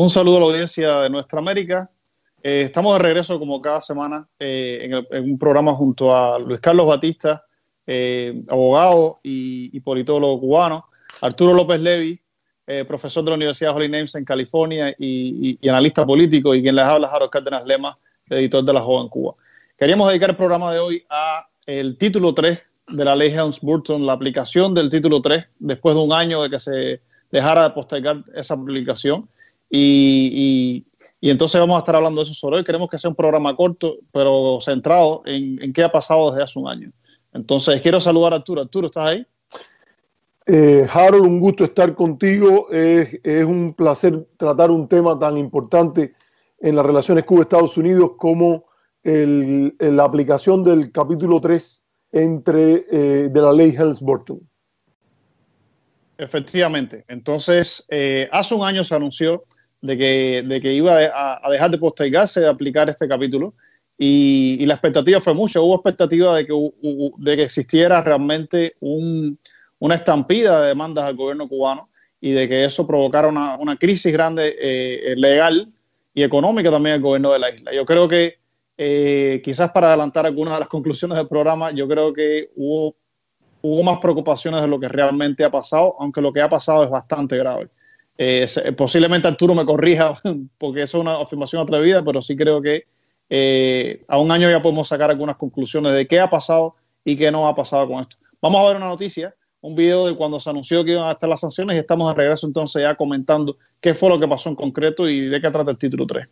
Un saludo a la audiencia de Nuestra América. Eh, estamos de regreso como cada semana eh, en, un programa junto a Luis Carlos Batista, eh, abogado y, politólogo cubano, Arturo López Levi, profesor de la Universidad Holy Names en California y, analista político, y quien les habla, Harold Cárdenas Lema, editor de La Joven Cuba. Queríamos dedicar el programa de hoy a el título 3 de la ley Helms-Burton, la aplicación del título 3, después de un año de que se dejara de postergar esa aplicación. Y, entonces vamos a estar hablando de eso sobre hoy. Queremos que sea un programa corto, pero centrado en, qué ha pasado desde hace un año. Entonces, quiero saludar a Arturo. Arturo, ¿estás ahí? Eh, Harold, un gusto estar contigo. Es, un placer tratar un tema tan importante en las relaciones Cuba-Estados Unidos como la aplicación del capítulo 3 entre, eh, de la ley Helms-Burton. Efectivamente. Entonces, eh, hace un año se anunció de que, de que iba a, dejar de postergarse de aplicar este capítulo y, la expectativa fue mucha. Hubo expectativa de que, de que existiera realmente una estampida de demandas al gobierno cubano y de que eso provocara una, crisis grande eh, legal y económica también al gobierno de la isla. Yo creo que eh, quizás para adelantar algunas de las conclusiones del programa, yo creo que hubo, hubo más preocupaciones de lo que realmente ha pasado, aunque lo que ha pasado es bastante grave. Eh, posiblemente Arturo me corrija porque eso es una afirmación atrevida, pero sí creo que eh, a un año ya podemos sacar algunas conclusiones de qué ha pasado y qué no ha pasado con esto. Vamos a ver una noticia, un video de cuando se anunció que iban a estar las sanciones y estamos de regreso entonces ya comentando qué fue lo que pasó en concreto y de qué trata el título 3.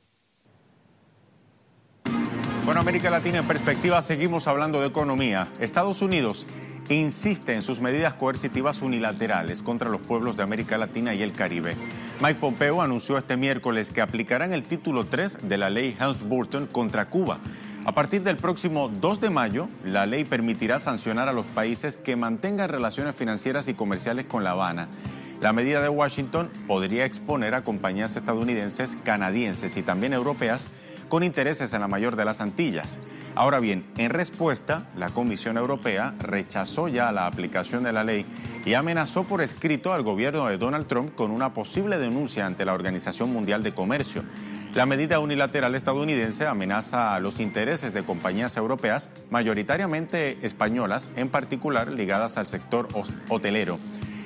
Bueno, América Latina en perspectiva, seguimos hablando de economía. Estados Unidos insiste en sus medidas coercitivas unilaterales contra los pueblos de América Latina y el Caribe. Mike Pompeo anunció este miércoles que aplicarán el título 3 de la ley Helms-Burton contra Cuba. A partir del próximo 2 de mayo, la ley permitirá sancionar a los países que mantengan relaciones financieras y comerciales con La Habana. La medida de Washington podría exponer a compañías estadounidenses, canadienses y también europeas con intereses en la mayor de las Antillas. Ahora bien, en respuesta, la Comisión Europea rechazó ya la aplicación de la ley y amenazó por escrito al gobierno de Donald Trump con una posible denuncia ante la Organización Mundial de Comercio. La medida unilateral estadounidense amenaza a los intereses de compañías europeas, mayoritariamente españolas, en particular ligadas al sector hotelero.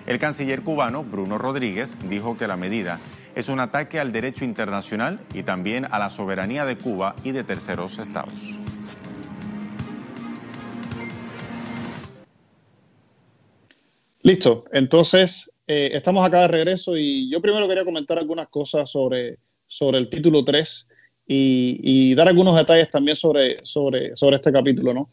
El canciller cubano, Bruno Rodríguez, dijo que la medida es un ataque al derecho internacional y también a la soberanía de Cuba y de terceros estados. Listo, entonces eh, estamos acá de regreso y yo primero quería comentar algunas cosas sobre, sobre el título 3 y, dar algunos detalles también sobre, sobre, sobre este capítulo. ¿no?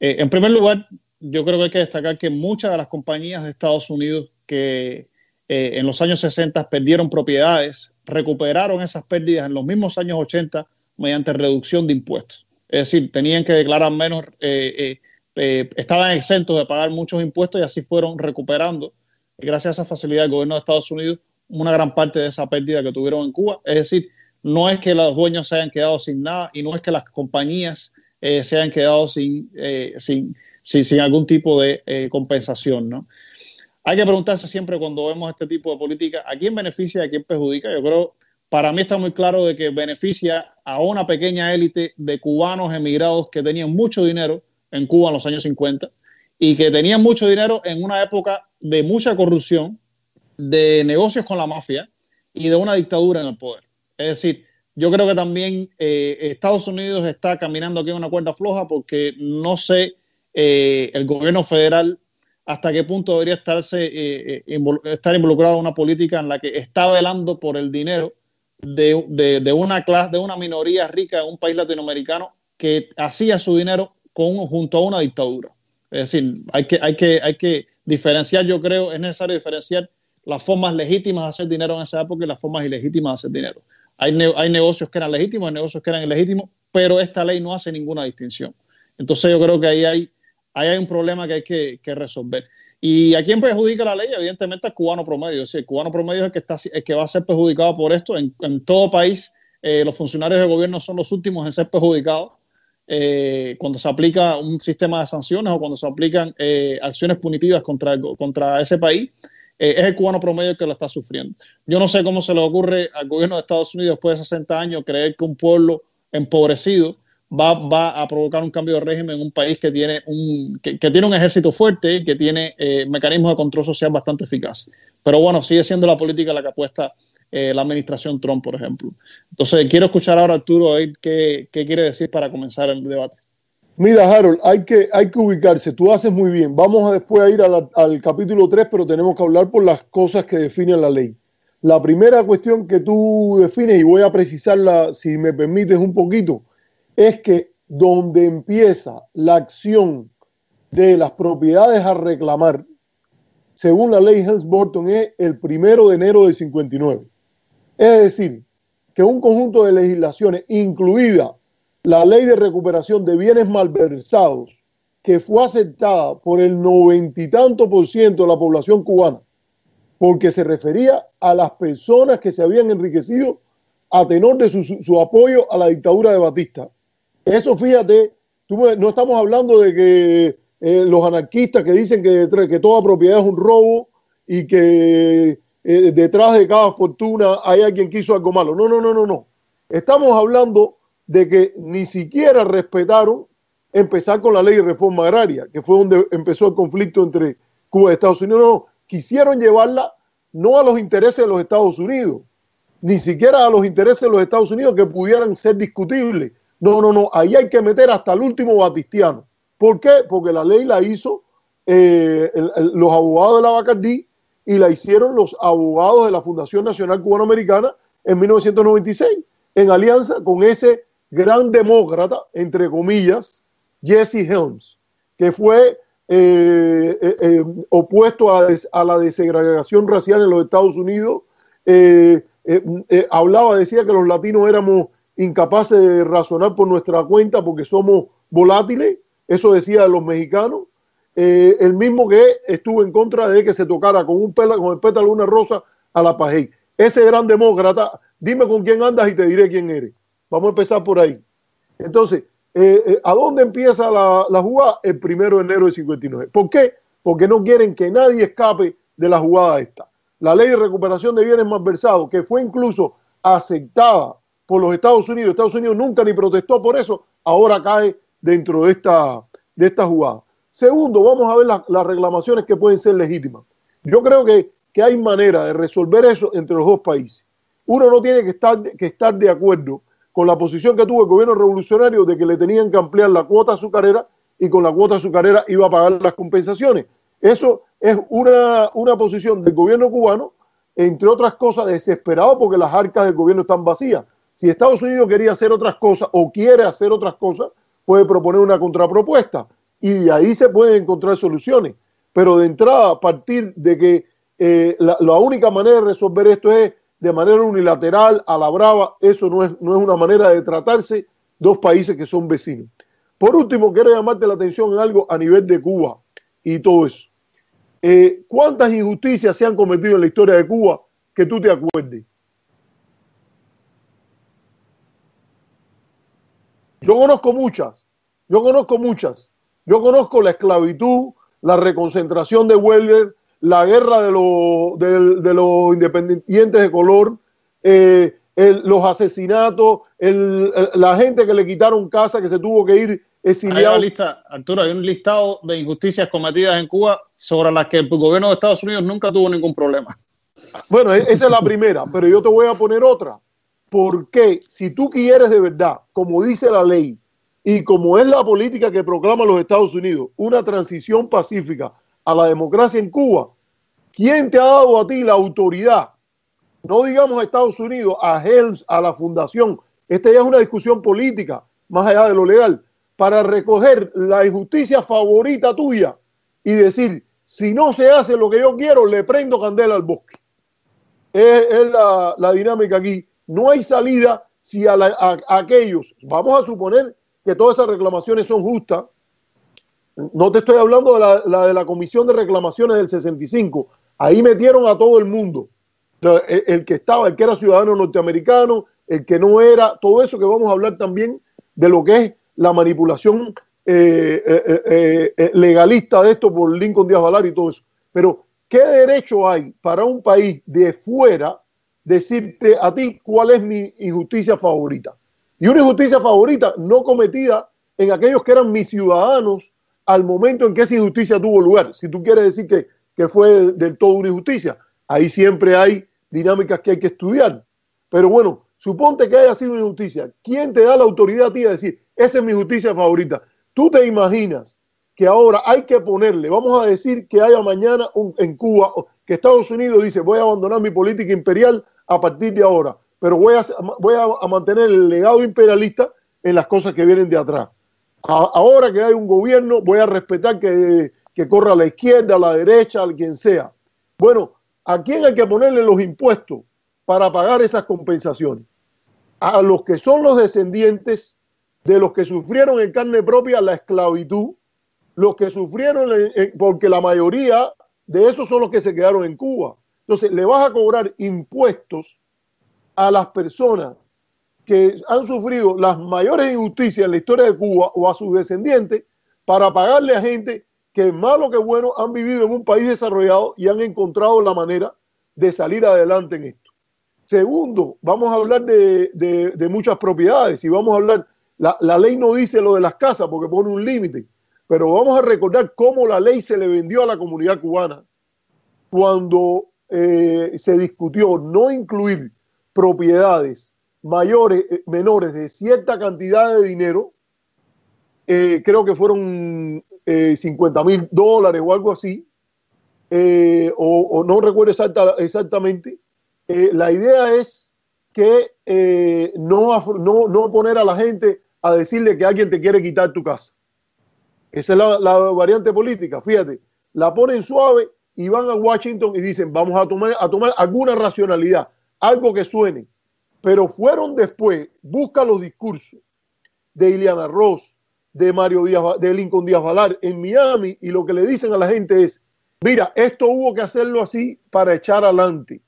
Eh, en primer lugar, yo creo que hay que destacar que muchas de las compañías de Estados Unidos que, eh, en los años 60 perdieron propiedades, recuperaron esas pérdidas en los mismos años 80 mediante reducción de impuestos. Es decir, tenían que declarar menos, eh, eh, estaban exentos de pagar muchos impuestos y así fueron recuperando, gracias a esa facilidad del gobierno de Estados Unidos, una gran parte de esa pérdida que tuvieron en Cuba. Es decir, no es que los dueños se hayan quedado sin nada y no es que las compañías se hayan quedado sin, sin, sin, sin, algún tipo de compensación. ¿no? Hay que preguntarse siempre cuando vemos este tipo de política, ¿a quién beneficia y a quién perjudica? Yo creo, para mí está muy claro de que beneficia a una pequeña élite de cubanos emigrados que tenían mucho dinero en Cuba en los años 50 y que tenían mucho dinero en una época de mucha corrupción, de negocios con la mafia y de una dictadura en el poder. Es decir, yo creo que también eh, Estados Unidos está caminando aquí en una cuerda floja porque no sé eh, el gobierno federal hasta qué punto debería estarse, eh, eh, estar involucrado en una política en la que está velando por el dinero de, una clase, de una minoría rica en un país latinoamericano que hacía su dinero con, junto a una dictadura. Es decir, hay que, hay, que, hay que diferenciar, yo creo, es necesario diferenciar las formas legítimas de hacer dinero en esa época y las formas ilegítimas de hacer dinero. Hay, hay negocios que eran legítimos, hay negocios que eran ilegítimos, pero esta ley no hace ninguna distinción. Entonces yo creo que ahí hay ahí hay un problema que hay que, resolver. ¿Y a quién perjudica la ley? Evidentemente al cubano promedio. el cubano promedio es el que, está, que va a ser perjudicado por esto. En, todo país, eh, los funcionarios de gobierno son los últimos en ser perjudicados eh, cuando se aplica un sistema de sanciones o cuando se aplican eh, acciones punitivas contra, contra ese país. es el cubano promedio que lo está sufriendo. Yo no sé cómo se le ocurre al gobierno de Estados Unidos después de 60 años creer que un pueblo empobrecido va, va a provocar un cambio de régimen en un país que tiene un, que, tiene un ejército fuerte y que tiene eh, mecanismos de control social bastante eficaces. Pero bueno, sigue siendo la política la que apuesta eh, la administración Trump, por ejemplo. Entonces, quiero escuchar ahora Arturo qué, qué quiere decir para comenzar el debate. Mira, Harold, hay que, hay que ubicarse. Tú haces muy bien. Vamos a después a ir al capítulo 3, pero tenemos que hablar por las cosas que definen la ley. La primera cuestión que tú defines, y voy a precisarla si me permites un poquito, es que donde empieza la acción de las propiedades a reclamar, según la ley Helms-Burton, es el primero de enero del 59. Es decir, que un conjunto de legislaciones, incluida la ley de recuperación de bienes malversados, que fue aceptada por el noventa y tanto por ciento de la población cubana, porque se refería a las personas que se habían enriquecido a tenor de su, apoyo a la dictadura de Batista. Eso, fíjate, no estamos hablando de que eh, los anarquistas que dicen que, toda propiedad es un robo y que eh, detrás de cada fortuna hay alguien que hizo algo malo. No, no, no, no, no. Estamos hablando de que ni siquiera respetaron empezar con la ley de reforma agraria, que fue donde empezó el conflicto entre Cuba y Estados Unidos. No, quisieron llevarla no a los intereses de los Estados Unidos, ni siquiera a los intereses de los Estados Unidos que pudieran ser discutibles. No, no, no, ahí hay que meter hasta el último batistiano. ¿Por qué? Porque la ley la hizo eh, los abogados de la Bacardí y la hicieron los abogados de la Fundación Nacional Cubanoamericana en 1996, en alianza con ese gran demócrata, entre comillas, Jesse Helms, que fue eh, eh, opuesto a, la desegregación racial en los Estados Unidos, hablaba, decía que los latinos éramos incapaces de razonar por nuestra cuenta porque somos volátiles, eso decía de los mexicanos, el mismo que estuvo en contra de que se tocara con, un pela, con el pétalo de una rosa a la pajé. Ese gran demócrata, dime con quién andas y te diré quién eres. Vamos a empezar por ahí. Entonces, eh, eh, ¿a dónde empieza la, la, jugada? El primero de enero de 59. ¿Por qué? Porque no quieren que nadie escape de la jugada esta. La ley de recuperación de bienes malversados, que fue incluso aceptada por los Estados Unidos, Estados Unidos nunca ni protestó por eso, ahora cae dentro de esta, de esta jugada. Segundo, vamos a ver las reclamaciones que pueden ser legítimas. Yo creo que, que, hay manera de resolver eso entre los dos países. Uno no tiene que estar, que estar de acuerdo con la posición que tuvo el gobierno revolucionario de que le tenían que ampliar la cuota azucarera y con la cuota azucarera iba a pagar las compensaciones. Eso es una, una posición del gobierno cubano, entre otras cosas, desesperado porque las arcas del gobierno están vacías. Si Estados Unidos quería hacer otras cosas o quiere hacer otras cosas, puede proponer una contrapropuesta y de ahí se pueden encontrar soluciones. Pero de entrada, a partir de que eh, la, única manera de resolver esto es de manera unilateral, a la brava, eso no es, no es una manera de tratarse dos países que son vecinos. Por último, quiero llamarte la atención en algo a nivel de Cuba y todo eso. Eh, ¿Cuántas injusticias se han cometido en la historia de Cuba que tú te acuerdes? Yo conozco muchas, yo conozco muchas. Yo conozco la esclavitud, la reconcentración de Weller, la guerra de, de, los independientes de color, eh, los asesinatos, la gente que le quitaron casa, que se tuvo que ir exiliado. lista, Arturo, hay un listado de injusticias cometidas en Cuba sobre las que el gobierno de Estados Unidos nunca tuvo ningún problema. Bueno, e-, esa es la primera, pero yo te voy a poner otra. Porque si tú quieres de verdad, como dice la ley, y como es la política que proclama los Estados Unidos, una transición pacífica a la democracia en Cuba, ¿quién te ha dado a ti la autoridad? No digamos a Estados Unidos, a Helms, a la fundación. Esta ya es una discusión política, más allá de lo legal, para recoger la injusticia favorita tuya y decir, si no se hace lo que yo quiero, le prendo candela al bosque. Es, la, dinámica aquí. No hay salida si a, aquellos, vamos a suponer que todas esas reclamaciones son justas, no te estoy hablando de la, de la Comisión de Reclamaciones del 65. Ahí metieron a todo el mundo. El, que estaba, el que era ciudadano norteamericano, el que no era, todo eso que vamos a hablar también de lo que es la manipulación eh, eh, eh, legalista de esto por Lincoln Díaz Valar y todo eso. Pero ¿qué derecho hay para un país de fuera decirte a ti cuál es mi injusticia favorita? Y una injusticia favorita no cometida en aquellos que eran mis ciudadanos al momento en que esa injusticia tuvo lugar. Si tú quieres decir que, que fue del todo una injusticia, ahí siempre hay dinámicas que hay que estudiar. Pero bueno, suponte que haya sido una injusticia. ¿Quién te da la autoridad a ti a decir, esa es mi justicia favorita? Tú te imaginas que ahora hay que ponerle, vamos a decir que haya mañana en Cuba, que Estados Unidos dice, voy a abandonar mi política imperial a partir de ahora, pero voy a, mantener el legado imperialista en las cosas que vienen de atrás. ahora que hay un gobierno, voy a respetar que, que corra a la izquierda, a la derecha, a quien sea. Bueno, ¿a quién hay que ponerle los impuestos para pagar esas compensaciones? A los que son los descendientes de los que sufrieron en carne propia la esclavitud, los que sufrieron, porque la mayoría de esos son los que se quedaron en Cuba. Entonces, le vas a cobrar impuestos a las personas que han sufrido las mayores injusticias en la historia de Cuba o a sus descendientes para pagarle a gente que malo que bueno han vivido en un país desarrollado y han encontrado la manera de salir adelante en esto. Segundo, vamos a hablar de, muchas propiedades y vamos a hablar, la, la, ley no dice lo de las casas porque pone un límite, pero vamos a recordar cómo la ley se le vendió a la comunidad cubana cuando eh, se discutió no incluir propiedades mayores, eh, menores de cierta cantidad de dinero, eh, creo que fueron 50 mil dólares o algo así, o, no recuerdo exactamente. la idea es que no, no, no poner a la gente a decirle que alguien te quiere quitar tu casa. Esa es la, variante política, fíjate, la ponen suave y van a Washington y dicen, vamos a tomar, a tomar alguna racionalidad, algo que suene. Pero fueron después, busca los discursos de Ileana Ross, de Mario Díaz, de Lincoln Díaz Valar en Miami y lo que le dicen a la gente es, mira, esto hubo que hacerlo así para echar adelante.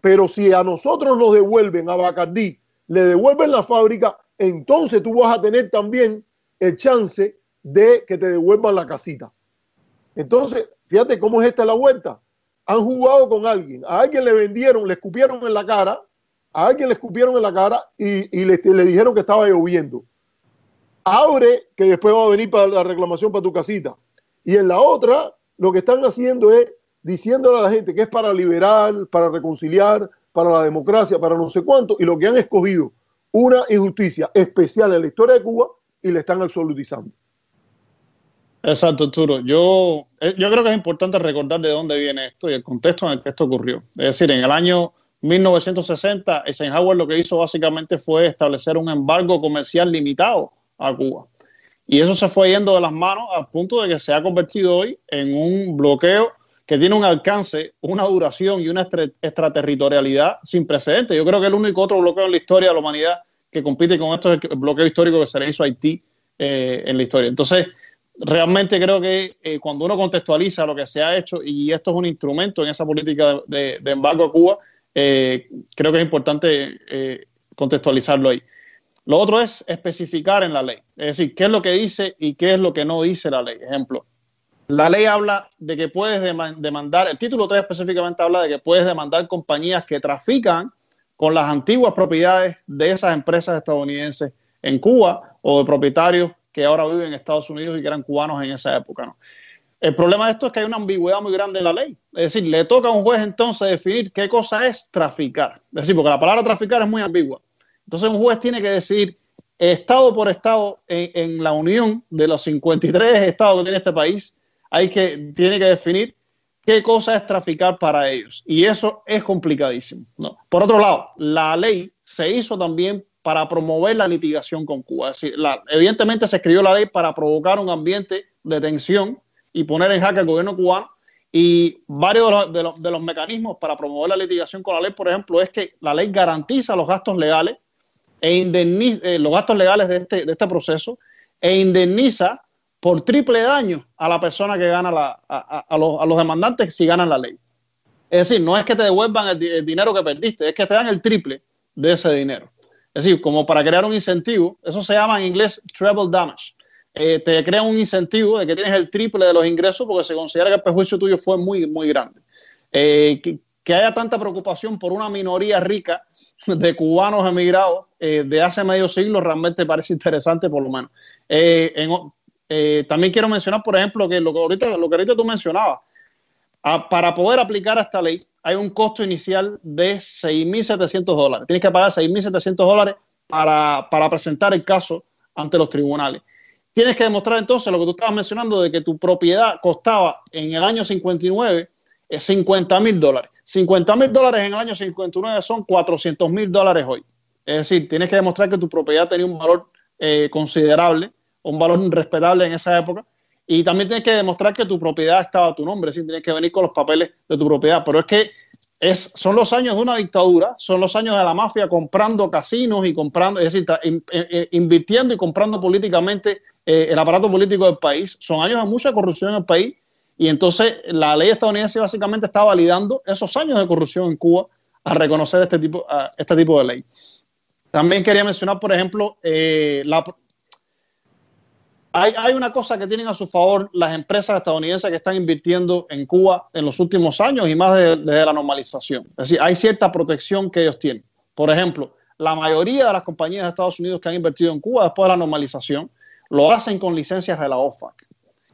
Pero si a nosotros nos devuelven a Bacardí, le devuelven la fábrica, entonces tú vas a tener también el chance de que te devuelvan la casita. Entonces, fíjate cómo es esta la vuelta. Han jugado con alguien, a alguien le vendieron, le escupieron en la cara, a alguien le escupieron en la cara y, le, dijeron que estaba lloviendo. Abre, que después va a venir para la reclamación para tu casita. Y en la otra, lo que están haciendo es diciéndole a la gente que es para liberar, para reconciliar, para la democracia, para no sé cuánto, y lo que han escogido una injusticia especial en la historia de Cuba y le están absolutizando. Exacto, Arturo. Yo, eh, yo creo que es importante recordar de dónde viene esto y el contexto en el que esto ocurrió. Es decir, en el año 1960, Eisenhower lo que hizo básicamente fue establecer un embargo comercial limitado a Cuba. Y eso se fue yendo de las manos al punto de que se ha convertido hoy en un bloqueo que tiene un alcance, una duración y una extraterritorialidad sin precedentes. Yo creo que el único otro bloqueo en la historia de la humanidad que compite con esto es el bloqueo histórico que se le hizo a Haití eh, en la historia. Entonces, realmente creo que eh, cuando uno contextualiza lo que se ha hecho, y esto es un instrumento en esa política de, embargo a Cuba, eh, creo que es importante eh, contextualizarlo ahí. Lo otro es especificar en la ley, es decir, qué es lo que dice y qué es lo que no dice la ley. Ejemplo, la ley habla de que puedes demandar, el título 3 específicamente habla de que puedes demandar compañías que trafican con las antiguas propiedades de esas empresas estadounidenses en Cuba o de propietarios que ahora viven en Estados Unidos y que eran cubanos en esa época. ¿no? El problema de esto es que hay una ambigüedad muy grande en la ley. Es decir, le toca a un juez entonces definir qué cosa es traficar. Es decir, porque la palabra traficar es muy ambigua. Entonces un juez tiene que decidir estado por estado en, la unión de los 53 estados que tiene este país, hay que, tiene que definir qué cosa es traficar para ellos. Y eso es complicadísimo. ¿no? Por otro lado, la ley se hizo también para promover la litigación con Cuba. Es decir, evidentemente se escribió la ley para provocar un ambiente de tensión y poner en jaque al gobierno cubano. Y varios de los, mecanismos para promover la litigación con la ley, por ejemplo, es que la ley garantiza los gastos legales e indemniza eh, los gastos legales de este, de este proceso e indemniza por triple daño a la persona que gana la, a, los, demandantes si ganan la ley. Es decir, no es que te devuelvan el dinero que perdiste, es que te dan el triple de ese dinero. Es decir, como para crear un incentivo, eso se llama en inglés treble damage. Eh, te crea un incentivo de que tienes el triple de los ingresos porque se considera que el perjuicio tuyo fue muy, muy grande. Eh, que, haya tanta preocupación por una minoría rica de cubanos emigrados eh, de hace medio siglo realmente parece interesante, por lo menos. también quiero mencionar, por ejemplo, que lo que ahorita, lo que ahorita tú mencionabas, para poder aplicar esta ley hay un costo inicial de 6.700 dólares. Tienes que pagar 6.700 dólares para, presentar el caso ante los tribunales. Tienes que demostrar entonces lo que tú estabas mencionando de que tu propiedad costaba en el año 59 50 mil dólares. 50 mil dólares en el año 59 son 400 mil dólares hoy. Es decir, tienes que demostrar que tu propiedad tenía un valor eh, considerable, un valor respetable en esa época. Y también tienes que demostrar que tu propiedad estaba a tu nombre, decir, tienes que venir con los papeles de tu propiedad. Pero es que es, son los años de una dictadura, son los años de la mafia comprando casinos y comprando, es decir, invirtiendo y comprando políticamente eh, el aparato político del país. Son años de mucha corrupción en el país y entonces la ley estadounidense básicamente está validando esos años de corrupción en Cuba a reconocer este tipo, este tipo de ley. También quería mencionar, por ejemplo, eh, la, hay, una cosa que tienen a su favor las empresas estadounidenses que están invirtiendo en Cuba en los últimos años y más desde la normalización. Es decir, hay cierta protección que ellos tienen. Por ejemplo, la mayoría de las compañías de Estados Unidos que han invertido en Cuba después de la normalización lo hacen con licencias de la OFAC.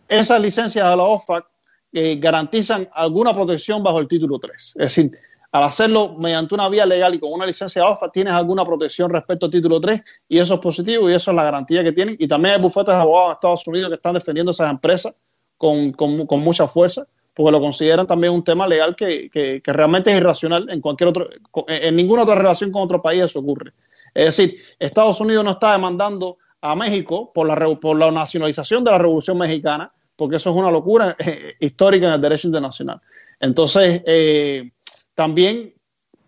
Esas licencias de la OFAC eh, garantizan alguna protección bajo el título 3. Es decir, al hacerlo mediante una vía legal y con una licencia OFA, tienes alguna protección respecto al título 3 y eso es positivo y eso es la garantía que tienen. Y también hay bufetes de abogados de Estados Unidos que están defendiendo esas empresas con, mucha fuerza porque lo consideran también un tema legal que, realmente es irracional en cualquier otro, en ninguna otra relación con otro país eso ocurre. Es decir, Estados Unidos no está demandando a México por la, por la nacionalización de la Revolución Mexicana, porque eso es una locura eh, histórica en el derecho internacional. Entonces, eh, también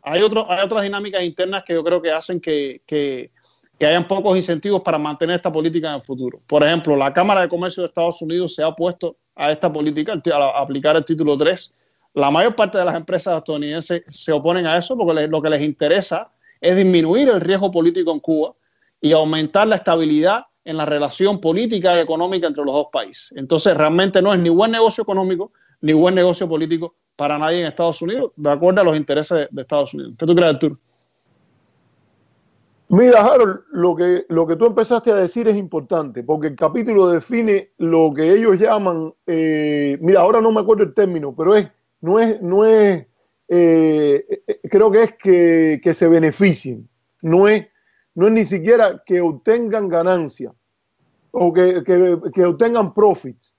hay, otras dinámicas internas que yo creo que hacen que, que, hayan pocos incentivos para mantener esta política en el futuro. Por ejemplo, la Cámara de Comercio de Estados Unidos se ha opuesto a esta política, a aplicar el título 3. La mayor parte de las empresas estadounidenses se oponen a eso porque lo que les interesa es disminuir el riesgo político en Cuba y aumentar la estabilidad en la relación política y económica entre los dos países. Entonces, realmente no es ni buen negocio económico ni buen negocio político para nadie en Estados Unidos, de acuerdo a los intereses de, Estados Unidos. ¿Qué tú crees, Arturo? Mira, Harold, lo que, lo que tú empezaste a decir es importante, porque el capítulo define lo que ellos llaman, eh, mira, ahora no me acuerdo el término, pero es, no es, no es, eh, eh, creo que es que, se beneficien, no es, no es ni siquiera que obtengan ganancia o que, que obtengan profits,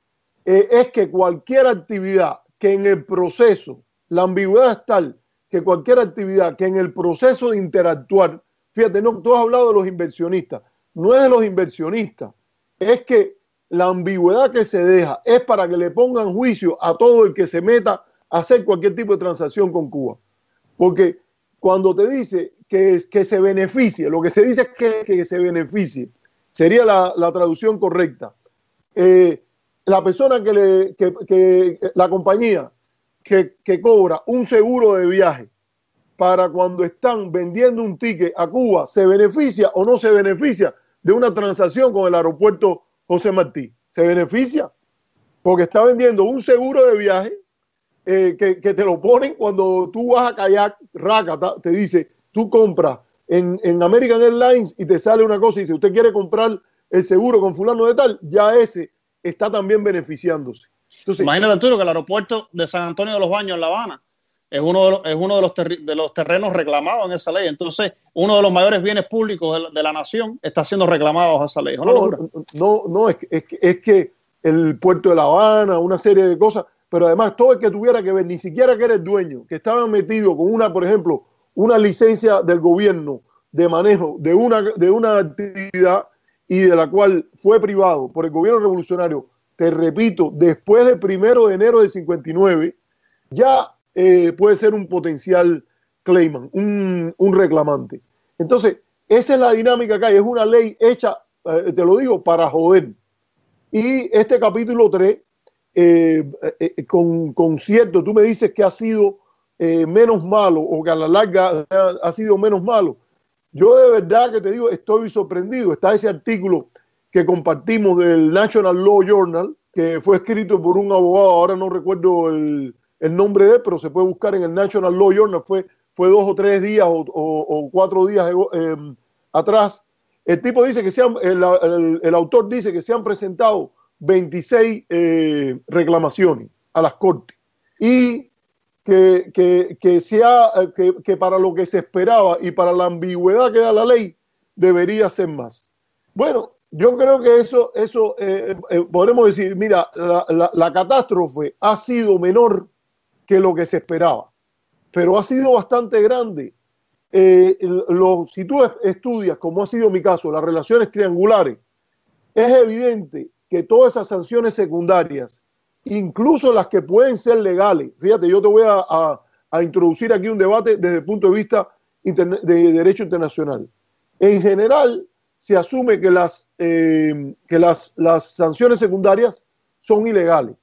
es que cualquier actividad que en el proceso, la ambigüedad es tal que cualquier actividad que en el proceso de interactuar, fíjate, no, tú has hablado de los inversionistas, no es de los inversionistas, es que la ambigüedad que se deja es para que le pongan juicio a todo el que se meta a hacer cualquier tipo de transacción con Cuba. Porque cuando te dice que, que se beneficie, lo que se dice es que, se beneficie, sería la, traducción correcta. Eh, la persona que le, que, la compañía que, cobra un seguro de viaje para cuando están vendiendo un ticket a Cuba, ¿se beneficia o no se beneficia de una transacción con el aeropuerto José Martí? ¿Se beneficia? Porque está vendiendo un seguro de viaje eh, que, te lo ponen cuando tú vas a kayak, Raca, te dice, tú compras en, en American Airlines y te sale una cosa y dice, usted quiere comprar el seguro con fulano de tal, ya ese está también beneficiándose. Entonces, Imagínate, Arturo, que el aeropuerto de San Antonio de los Baños en La Habana es uno de los, es uno de los, de los terrenos reclamados en esa ley. Entonces, uno de los mayores bienes públicos de la, nación está siendo reclamado a esa ley. No, no, no, es, es, es, que el puerto de La Habana, una serie de cosas, pero además todo el que tuviera que ver, ni siquiera que era el dueño, que estaba metido con una, por ejemplo, una licencia del gobierno de manejo de una, de una actividad, y de la cual fue privado por el gobierno revolucionario, te repito, después del primero de enero del 59, ya eh, puede ser un potencial claimant, un, reclamante. Entonces, esa es la dinámica que hay, es una ley hecha, eh, te lo digo, para joder. Y este capítulo 3, eh, con, con, cierto, tú me dices que ha sido menos malo o que a la larga ha sido menos malo. Yo de verdad que te digo, estoy sorprendido. Está ese artículo que compartimos del National Law Journal, que fue escrito por un abogado, ahora no recuerdo el, el nombre de él, pero se puede buscar en el National Law Journal, fue, fue dos o tres días o, cuatro días em, atrás. El tipo dice que se el, autor dice que se han presentado 26 eh, reclamaciones a las cortes y que, que, que, sea, que, que para lo que se esperaba y para la ambigüedad que da la ley, debería ser más. Bueno, yo creo que eso, eso eh, eh, podemos decir, mira, la, catástrofe ha sido menor que lo que se esperaba, pero ha sido bastante grande. Eh, lo, si tú estudias, como ha sido mi caso, las relaciones triangulares, es evidente que todas esas sanciones secundarias, incluso las que pueden ser legales, fíjate, yo te voy a, introducir aquí un debate desde el punto de vista de derecho internacional. En general, se asume que las, eh, que las, las sanciones secundarias son ilegales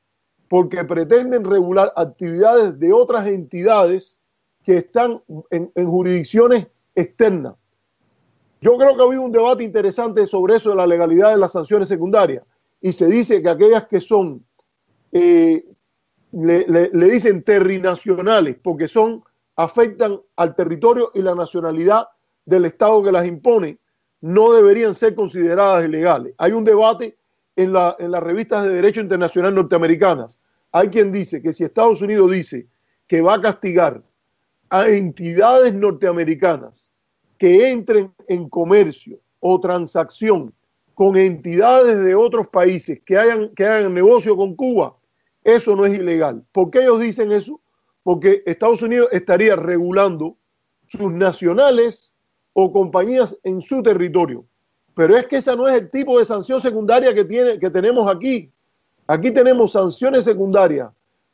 porque pretenden regular actividades de otras entidades que están en, jurisdicciones externas. Yo creo que ha habido un debate interesante sobre eso de la legalidad de las sanciones secundarias y se dice que aquellas que son, eh, le, dicen terrinacionales porque son, afectan al territorio y la nacionalidad del Estado que las impone, no deberían ser consideradas ilegales. Hay un debate en, la, en las revistas de derecho internacional norteamericanas. Hay quien dice que si Estados Unidos dice que va a castigar a entidades norteamericanas que entren en comercio o transacción con entidades de otros países que hagan negocio con Cuba, eso no es ilegal. ¿Por qué ellos dicen eso? Porque Estados Unidos estaría regulando sus nacionales o compañías en su territorio. Pero es que esa no es el tipo de sanción secundaria que, tiene, que tenemos aquí. Aquí tenemos sanciones secundarias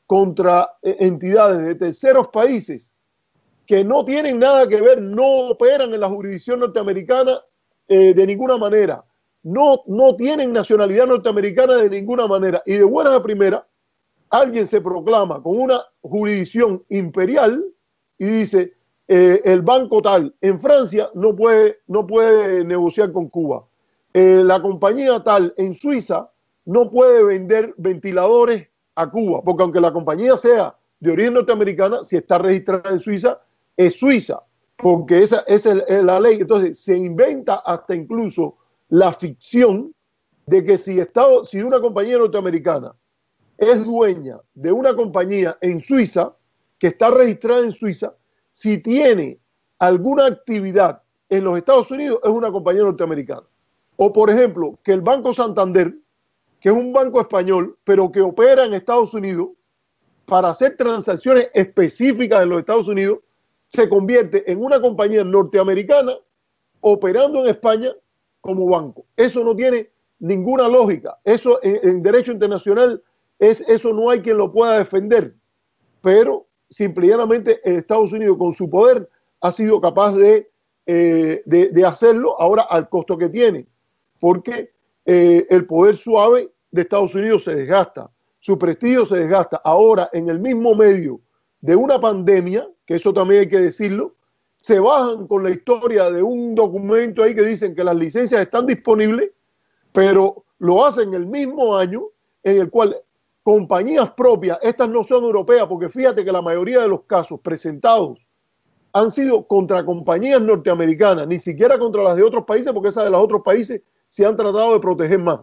contra eh, entidades de terceros países que no tienen nada que ver, no operan en la jurisdicción norteamericana eh, de ninguna manera, no, no tienen nacionalidad norteamericana de ninguna manera. Y de buena a primera, alguien se proclama con una jurisdicción imperial y dice, eh, el banco tal en Francia no puede, no puede negociar con Cuba. Eh, la compañía tal en Suiza no puede vender ventiladores a Cuba, porque aunque la compañía sea de origen norteamericana, si está registrada en Suiza, es Suiza, porque esa, esa es la ley. Entonces se inventa hasta incluso la ficción de que si, Estado, si una compañía norteamericana es dueña de una compañía en Suiza, que está registrada en Suiza, si tiene alguna actividad en los Estados Unidos, es una compañía norteamericana. O, por ejemplo, que el Banco Santander, que es un banco español, pero que opera en Estados Unidos, para hacer transacciones específicas en los Estados Unidos, se convierte en una compañía norteamericana operando en España como banco. Eso no tiene ninguna lógica. Eso en, derecho internacional es eso no hay quien lo pueda defender. Pero simplemente Estados Unidos con su poder ha sido capaz de, eh, de, hacerlo ahora al costo que tiene, porque eh, el poder suave de Estados Unidos se desgasta, su prestigio se desgasta. Ahora, en el mismo medio de una pandemia, que eso también hay que decirlo, se bajan con la historia de un documento ahí que dicen que las licencias están disponibles, pero lo hacen el mismo año en el cual compañías propias, estas no son europeas, porque fíjate que la mayoría de los casos presentados han sido contra compañías norteamericanas, ni siquiera contra las de otros países, porque esas de los otros países se han tratado de proteger más.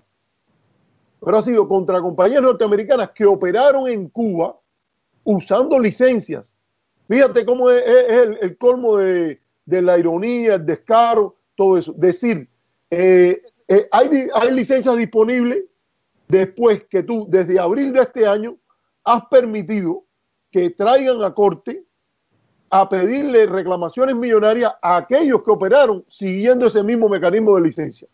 Pero ha sido contra compañías norteamericanas que operaron en Cuba usando licencias. Fíjate cómo es, el, colmo de, la ironía, el descaro, todo eso. Decir, eh, eh, hay, hay licencias disponibles después que tú, desde abril de este año, has permitido que traigan a corte a pedirle reclamaciones millonarias a aquellos que operaron siguiendo ese mismo mecanismo de licencia.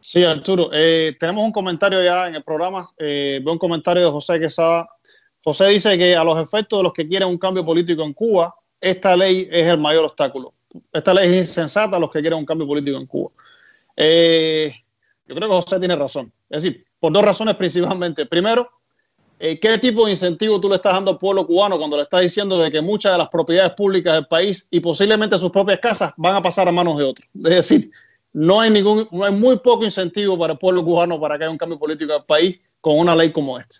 Sí, Arturo, eh, tenemos un comentario ya en el programa, eh, veo un comentario de José Quesada. José dice que a los efectos de los que quieren un cambio político en Cuba, esta ley es el mayor obstáculo. Esta ley es insensata a los que quieren un cambio político en Cuba. Eh, yo creo que José tiene razón. Es decir, por dos razones principalmente. Primero, eh, ¿qué tipo de incentivo tú le estás dando al pueblo cubano cuando le estás diciendo de que muchas de las propiedades públicas del país y posiblemente sus propias casas van a pasar a manos de otros? Es decir, no hay ningún, no hay muy poco incentivo para el pueblo cubano para que haya un cambio político del país con una ley como esta.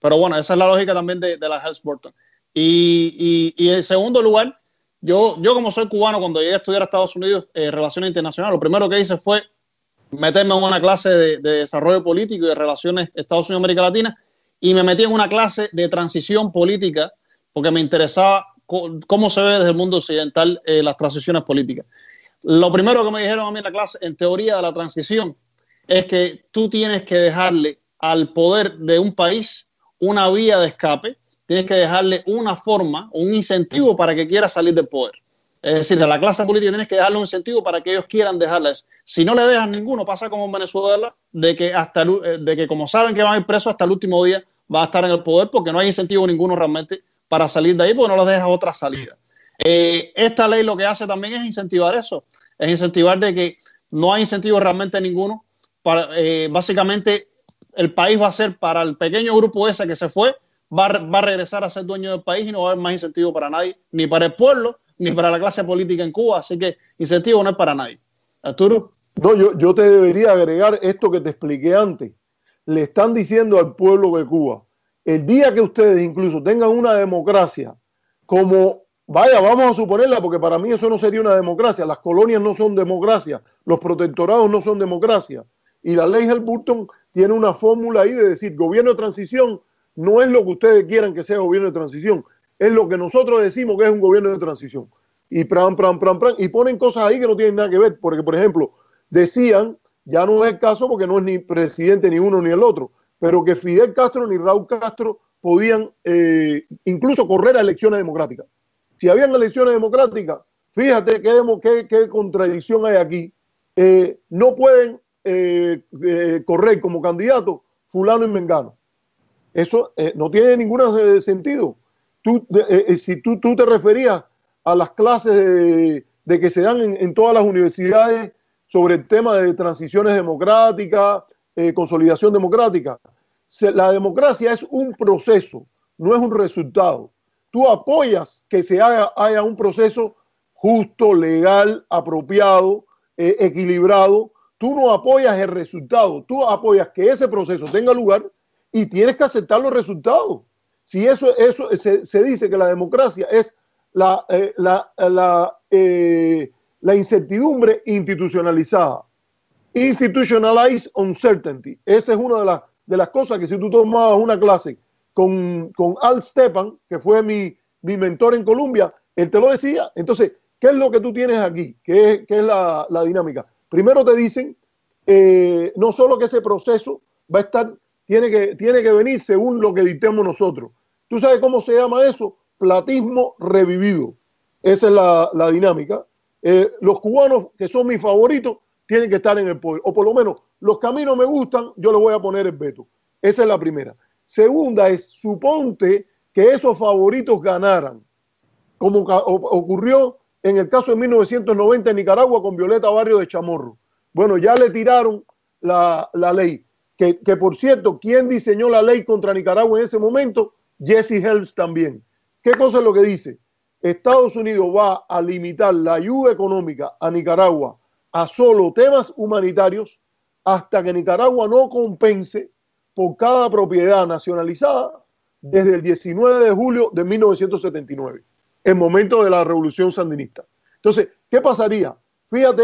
Pero bueno, esa es la lógica también de, de la Hells-Burton. Y, y, en segundo lugar, yo, yo como soy cubano, cuando llegué a estudiar a Estados Unidos eh, Relaciones Internacionales, lo primero que hice fue meterme en una clase de, de desarrollo político y de relaciones Estados Unidos-América Latina y me metí en una clase de transición política porque me interesaba cómo se ve desde el mundo occidental eh, las transiciones políticas. Lo primero que me dijeron a mí en la clase, en teoría de la transición, es que tú tienes que dejarle al poder de un país una vía de escape, tienes que dejarle una forma, un incentivo para que quiera salir del poder. Es decir, a la clase política tienes que darle un incentivo para que ellos quieran dejarles. Si no le dejas ninguno, pasa como en Venezuela, de que, hasta eh, de que como saben que van a ir presos hasta el último día, va a estar en el poder porque no hay incentivo ninguno realmente para salir de ahí porque no les deja otra salida. Eh, esta ley lo que hace también es incentivar eso, es incentivar de que no hay incentivo realmente ninguno para, eh, básicamente el país va a ser para el pequeño grupo ese que se fue, va, va, a regresar a ser dueño del país y no va a haber más incentivo para nadie, ni para el pueblo, ni para la clase política en Cuba. Así que incentivo no es para nadie. Arturo. No, yo, yo te debería agregar esto que te expliqué antes. Le están diciendo al pueblo de Cuba, el día que ustedes incluso tengan una democracia como, vaya, vamos a suponerla, porque para mí eso no sería una democracia, las colonias no son democracia, los protectorados no son democracia. Y la ley Burton tiene una fórmula ahí de decir, gobierno de transición no es lo que ustedes quieran que sea gobierno de transición, es lo que nosotros decimos que es un gobierno de transición. Y pram, pram, pram, pram, y ponen cosas ahí que no tienen nada que ver, porque por ejemplo, decían, ya no es el caso porque no es ni presidente ni uno ni el otro, pero que Fidel Castro ni Raúl Castro podían eh, incluso correr a elecciones democráticas. Si habían elecciones democráticas, fíjate qué, qué, contradicción hay aquí. Eh, no pueden eh, correr como candidato fulano y mengano. Eso no tiene ningún sentido. Tú, si tú, tú, te referías a las clases de, que se dan en, en, todas las universidades sobre el tema de transiciones democráticas, eh, consolidación democrática. la democracia es un proceso, no es un resultado. Tú apoyas que se haya un proceso justo, legal, apropiado, eh, equilibrado. Tú no apoyas el resultado, tú apoyas que ese proceso tenga lugar y tienes que aceptar los resultados. Si eso, eso se, dice que la democracia es la, eh, la, la incertidumbre institucionalizada. Institutionalized uncertainty. Esa es una de, las de las cosas que si tú tomabas una clase con, con Al Stepan, que fue mi, mi, mentor en Colombia, él te lo decía. Entonces, ¿qué es lo que tú tienes aquí? ¿Qué es, qué es la, la, dinámica? Primero te dicen, eh, no solo que ese proceso va a estar, tiene que, tiene que venir según lo que dictemos nosotros. ¿Tú sabes cómo se llama eso? Platismo revivido. Esa es la, la dinámica. Eh, los cubanos, que son mis favoritos, tienen que estar en el poder. O por lo menos los caminos me gustan, yo le voy a poner el veto. Esa es la primera. Segunda es, suponte que esos favoritos ganaran, como ocurrió en el caso de 1990 en Nicaragua con Violeta Barrio de Chamorro. Bueno, ya le tiraron la, ley. Que, que, por cierto, ¿quién diseñó la ley contra Nicaragua en ese momento? Jesse Helms también. ¿Qué cosa es lo que dice? Estados Unidos va a limitar la ayuda económica a Nicaragua a solo temas humanitarios hasta que Nicaragua no compense por cada propiedad nacionalizada desde el 19 de julio de 1979, el momento de la revolución sandinista. Entonces, ¿qué pasaría? Fíjate,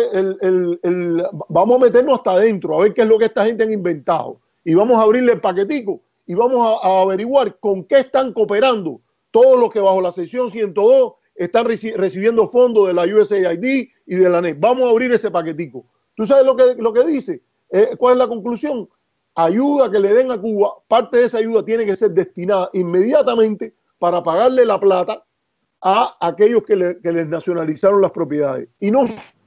vamos a meternos hasta adentro a ver qué es lo que esta gente ha inventado y vamos a abrirle el paquetico y vamos a, averiguar con qué están cooperando todos los que bajo la sección 102 están recibiendo fondos de la USAID y de la NET. Vamos a abrir ese paquetico. ¿Tú sabes lo que, lo que dice? Eh, ¿Cuál es la conclusión? Ayuda que le den a Cuba, parte de esa ayuda tiene que ser destinada inmediatamente para pagarle la plata a aquellos que, les nacionalizaron las propiedades. Y no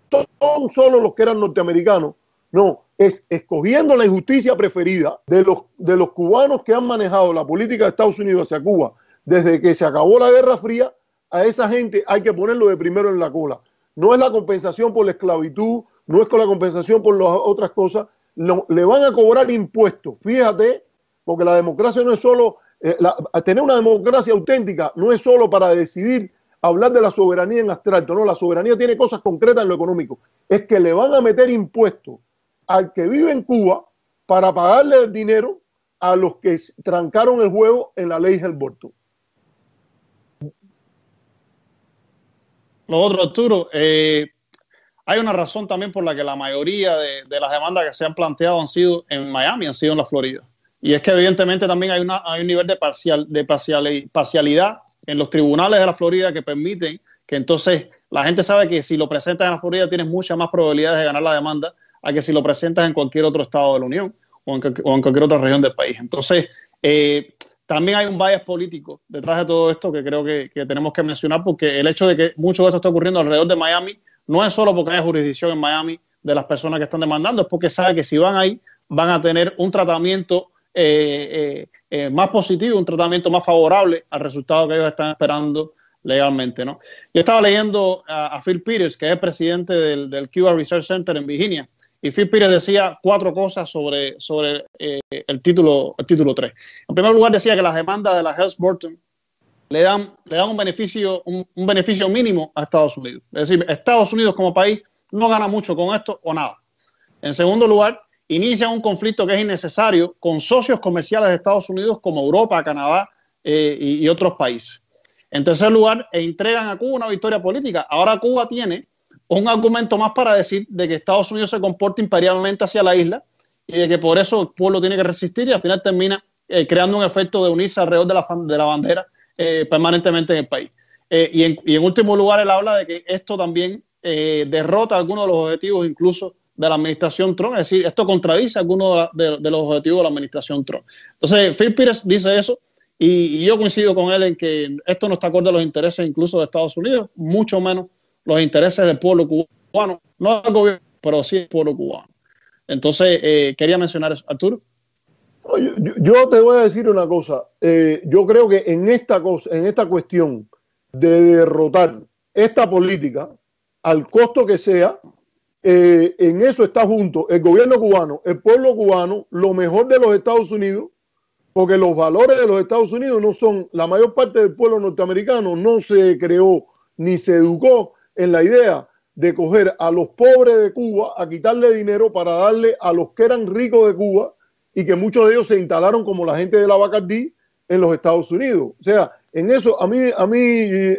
son solo los que eran norteamericanos, no, es escogiendo la injusticia preferida de los, de los cubanos que han manejado la política de Estados Unidos hacia Cuba desde que se acabó la Guerra Fría a esa gente hay que ponerlo de primero en la cola. No es la compensación por la esclavitud, no es con la compensación por las otras cosas, le van a cobrar impuestos. Fíjate, porque la democracia no es solo, eh, tener una democracia auténtica no es solo para decidir hablar de la soberanía en abstracto, no, la soberanía tiene cosas concretas en lo económico. Es que le van a meter impuestos al que vive en Cuba para pagarle el dinero a los que trancaron el juego en la ley del aborto. Lo otro, Arturo, eh, hay una razón también por la que la mayoría de, las demandas que se han planteado han sido en Miami, han sido en la Florida. Y es que evidentemente también hay, una, hay un nivel de, parcial, de parcialidad en los tribunales de la Florida que permiten que entonces la gente sabe que si lo presentas en la Florida tienes muchas más probabilidades de ganar la demanda a que si lo presentas en cualquier otro estado de la Unión o en, cualquier otra región del país. Entonces, eh, también hay un bias político detrás de todo esto que creo que, tenemos que mencionar porque el hecho de que mucho de esto esté ocurriendo alrededor de Miami no es solo porque hay jurisdicción en Miami de las personas que están demandando, es porque sabe que si van ahí van a tener un tratamiento eh, eh, más positivo, un tratamiento más favorable al resultado que ellos están esperando legalmente. ¿no? Yo estaba leyendo a, Phil Peters, que es presidente del Cuba Research Center en Virginia, y Phil Peters decía cuatro cosas sobre, sobre eh, el, título, el título 3. En primer lugar, decía que las demandas de la Health Burton le dan, le dan un, beneficio, un, beneficio mínimo a Estados Unidos. Es decir, Estados Unidos como país no gana mucho con esto o nada. En segundo lugar, inicia un conflicto que es innecesario con socios comerciales de Estados Unidos como Europa, Canadá eh, y, y, otros países. En tercer lugar, e entregan a Cuba una victoria política. Ahora Cuba tiene un argumento más para decir de que Estados Unidos se comporta imperialmente hacia la isla y de que por eso el pueblo tiene que resistir y al final termina eh, creando un efecto de unirse alrededor de la, de la bandera eh, permanentemente en el país. Eh, y, en, último lugar, él habla de que esto también derrota algunos de los objetivos incluso de la administración Trump, es decir, esto contradice algunos de, los objetivos de la administración Trump. Entonces, Phil Pires dice eso y, y yo coincido con él en que esto no está acorde a los intereses incluso de Estados Unidos, mucho menos los intereses del pueblo cubano, no del gobierno, pero sí del pueblo cubano. Entonces, eh, quería mencionar eso. Arturo. Yo, te voy a decir una cosa. Eh, yo creo que en esta cosa, en esta cuestión de derrotar esta política, al costo que sea, eh, en eso está junto el gobierno cubano, el pueblo cubano, lo mejor de los Estados Unidos, porque los valores de los Estados Unidos no son, la mayor parte del pueblo norteamericano no se creó ni se educó en la idea de coger a los pobres de Cuba, a quitarle dinero para darle a los que eran ricos de Cuba y que muchos de ellos se instalaron como la gente de la Bacardí en los Estados Unidos. O sea, en eso a mí, a mí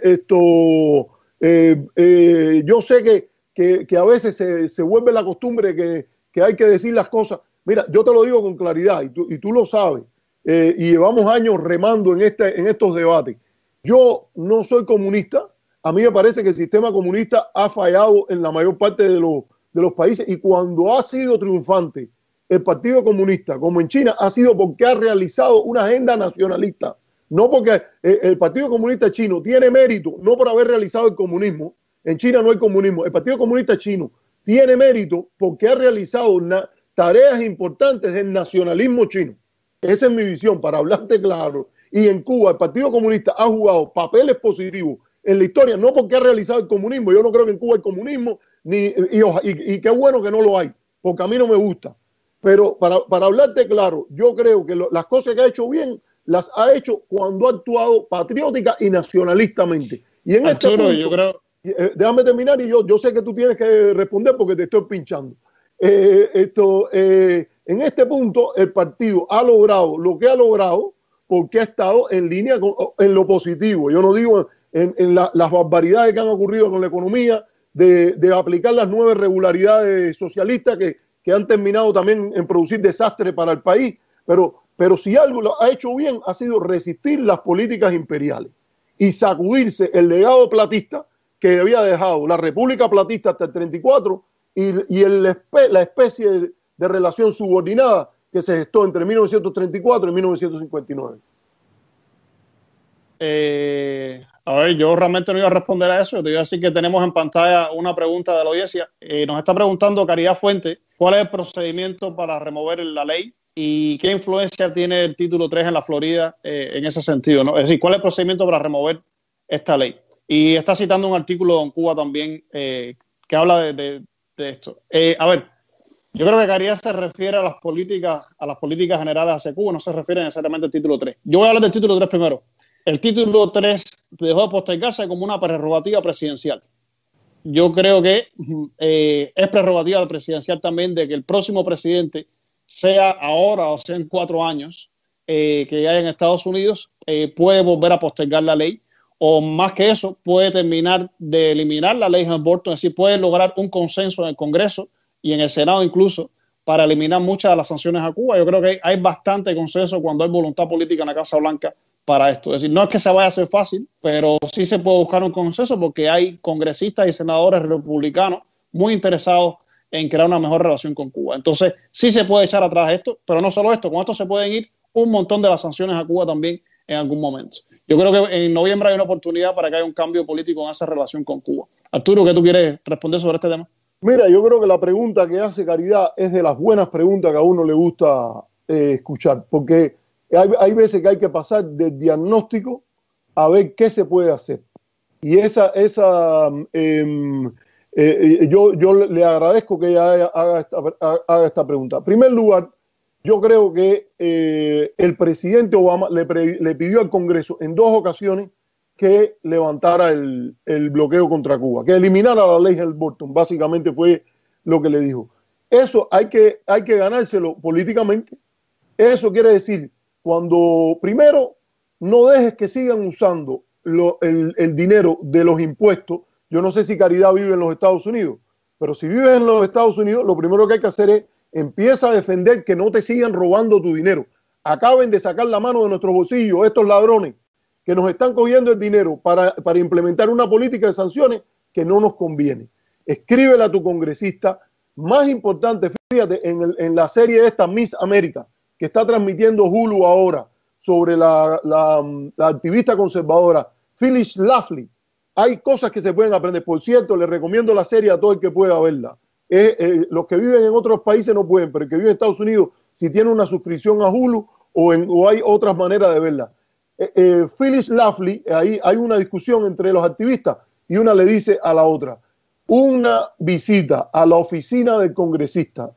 esto, eh, eh, yo sé que, que, a veces se, se, vuelve la costumbre que, que, hay que decir las cosas. Mira, yo te lo digo con claridad y tú, y tú lo sabes. Eh, y llevamos años remando en, este, en estos debates. Yo no soy comunista, a mí me parece que el sistema comunista ha fallado en la mayor parte de los, países y cuando ha sido triunfante el Partido Comunista, como en China, ha sido porque ha realizado una agenda nacionalista. No porque eh, el Partido Comunista chino tiene mérito, no por haber realizado el comunismo. En China no hay comunismo. El Partido Comunista chino tiene mérito porque ha realizado tareas importantes del nacionalismo chino. Esa es mi visión, para hablarte claro. Y en Cuba el Partido Comunista ha jugado papeles positivos en la historia, no porque ha realizado el comunismo. Yo no creo que en Cuba hay comunismo, ni, y, qué bueno que no lo hay, porque a mí no me gusta. Pero para, hablarte claro, yo creo que las cosas que ha hecho bien las ha hecho cuando ha actuado patriótica y nacionalistamente. Y en este punto, yo creo... Eh, déjame terminar y yo, yo sé que tú tienes que responder porque te estoy pinchando. Eh, esto, eh, en este punto, el partido ha logrado lo que ha logrado porque ha estado en línea con, en lo positivo. Yo no digo en, las barbaridades que han ocurrido con la economía, de, aplicar las nueve regularidades socialistas que, han terminado también en producir desastres para el país. Pero, pero si algo lo ha hecho bien ha sido resistir las políticas imperiales y sacudirse el legado platista que había dejado la República Platista hasta el 34 y, y la especie de, de relación subordinada que se gestó entre 1934 y 1959. Eh, a ver, yo realmente no iba a responder a eso. Te iba a decir que tenemos en pantalla una pregunta de la audiencia. Eh, nos está preguntando Caridad Fuente, ¿cuál es el procedimiento para remover la ley y qué influencia tiene el título 3 en la Florida eh, en ese sentido? Es decir, ¿cuál es el procedimiento para remover esta ley? Y está citando un artículo en Cuba también eh, que habla de, esto. a ver, yo creo que Caridad se refiere a las políticas, a las políticas generales hacia Cuba, no se refiere necesariamente al título 3. Yo voy a hablar del título 3 primero. El título 3 dejó de postergarse como una prerrogativa presidencial. Yo creo que eh, es prerrogativa presidencial también de que el próximo presidente, sea ahora o sea en cuatro años, que hay en Estados Unidos, puede volver a postergar la ley o más que eso, puede terminar de eliminar la ley de aborto, es decir, puede lograr un consenso en el Congreso y en el Senado incluso para eliminar muchas de las sanciones a Cuba. Yo creo que hay bastante consenso cuando hay voluntad política en la Casa Blanca para esto. Es decir, no es que se vaya a hacer fácil, pero sí se puede buscar un consenso porque hay congresistas y senadores republicanos muy interesados en crear una mejor relación con Cuba. Entonces, sí se puede echar atrás esto, pero no solo esto, con esto se pueden ir un montón de las sanciones a Cuba también en algún momento. Yo creo que en noviembre hay una oportunidad para que haya un cambio político en esa relación con Cuba. Arturo, ¿qué tú quieres responder sobre este tema? Mira, yo creo que la pregunta que hace Caridad es de las buenas preguntas que a uno le gusta eh, escuchar, porque hay, veces que hay que pasar del diagnóstico a ver qué se puede hacer. Y esa, esa em, eh, eh, yo, yo le agradezco que ella haga esta, haga esta pregunta. En primer lugar, yo creo que eh, el presidente Obama le, pidió al Congreso en dos ocasiones que levantara el, bloqueo contra Cuba, que eliminara la ley Helm-Burton, básicamente fue lo que le dijo. Eso hay que, hay que ganárselo políticamente. Eso quiere decir, cuando primero no dejes que sigan usando el, el dinero de los impuestos, yo no sé si Caridad vive en los Estados Unidos, pero si vive en los Estados Unidos, lo primero que hay que hacer es empieza a defender que no te sigan robando tu dinero. Acaben de sacar la mano de nuestros bolsillos estos ladrones que nos están cogiendo el dinero para, implementar una política de sanciones que no nos conviene. Escríbele a tu congresista. Más importante, fíjate, en, en la serie esta Miss América, que está transmitiendo Hulu ahora sobre la, activista conservadora Phyllis Lafley, hay cosas que se pueden aprender. Por cierto, le recomiendo la serie a todo el que pueda verla. Eh, los que viven en otros países no pueden, pero el que vive en Estados Unidos, si tiene una suscripción a Hulu o, en, hay otras maneras de verla. Eh, eh, Phyllis Lafley, ahí hay una discusión entre los activistas y una le dice a la otra, una visita a la oficina del congresista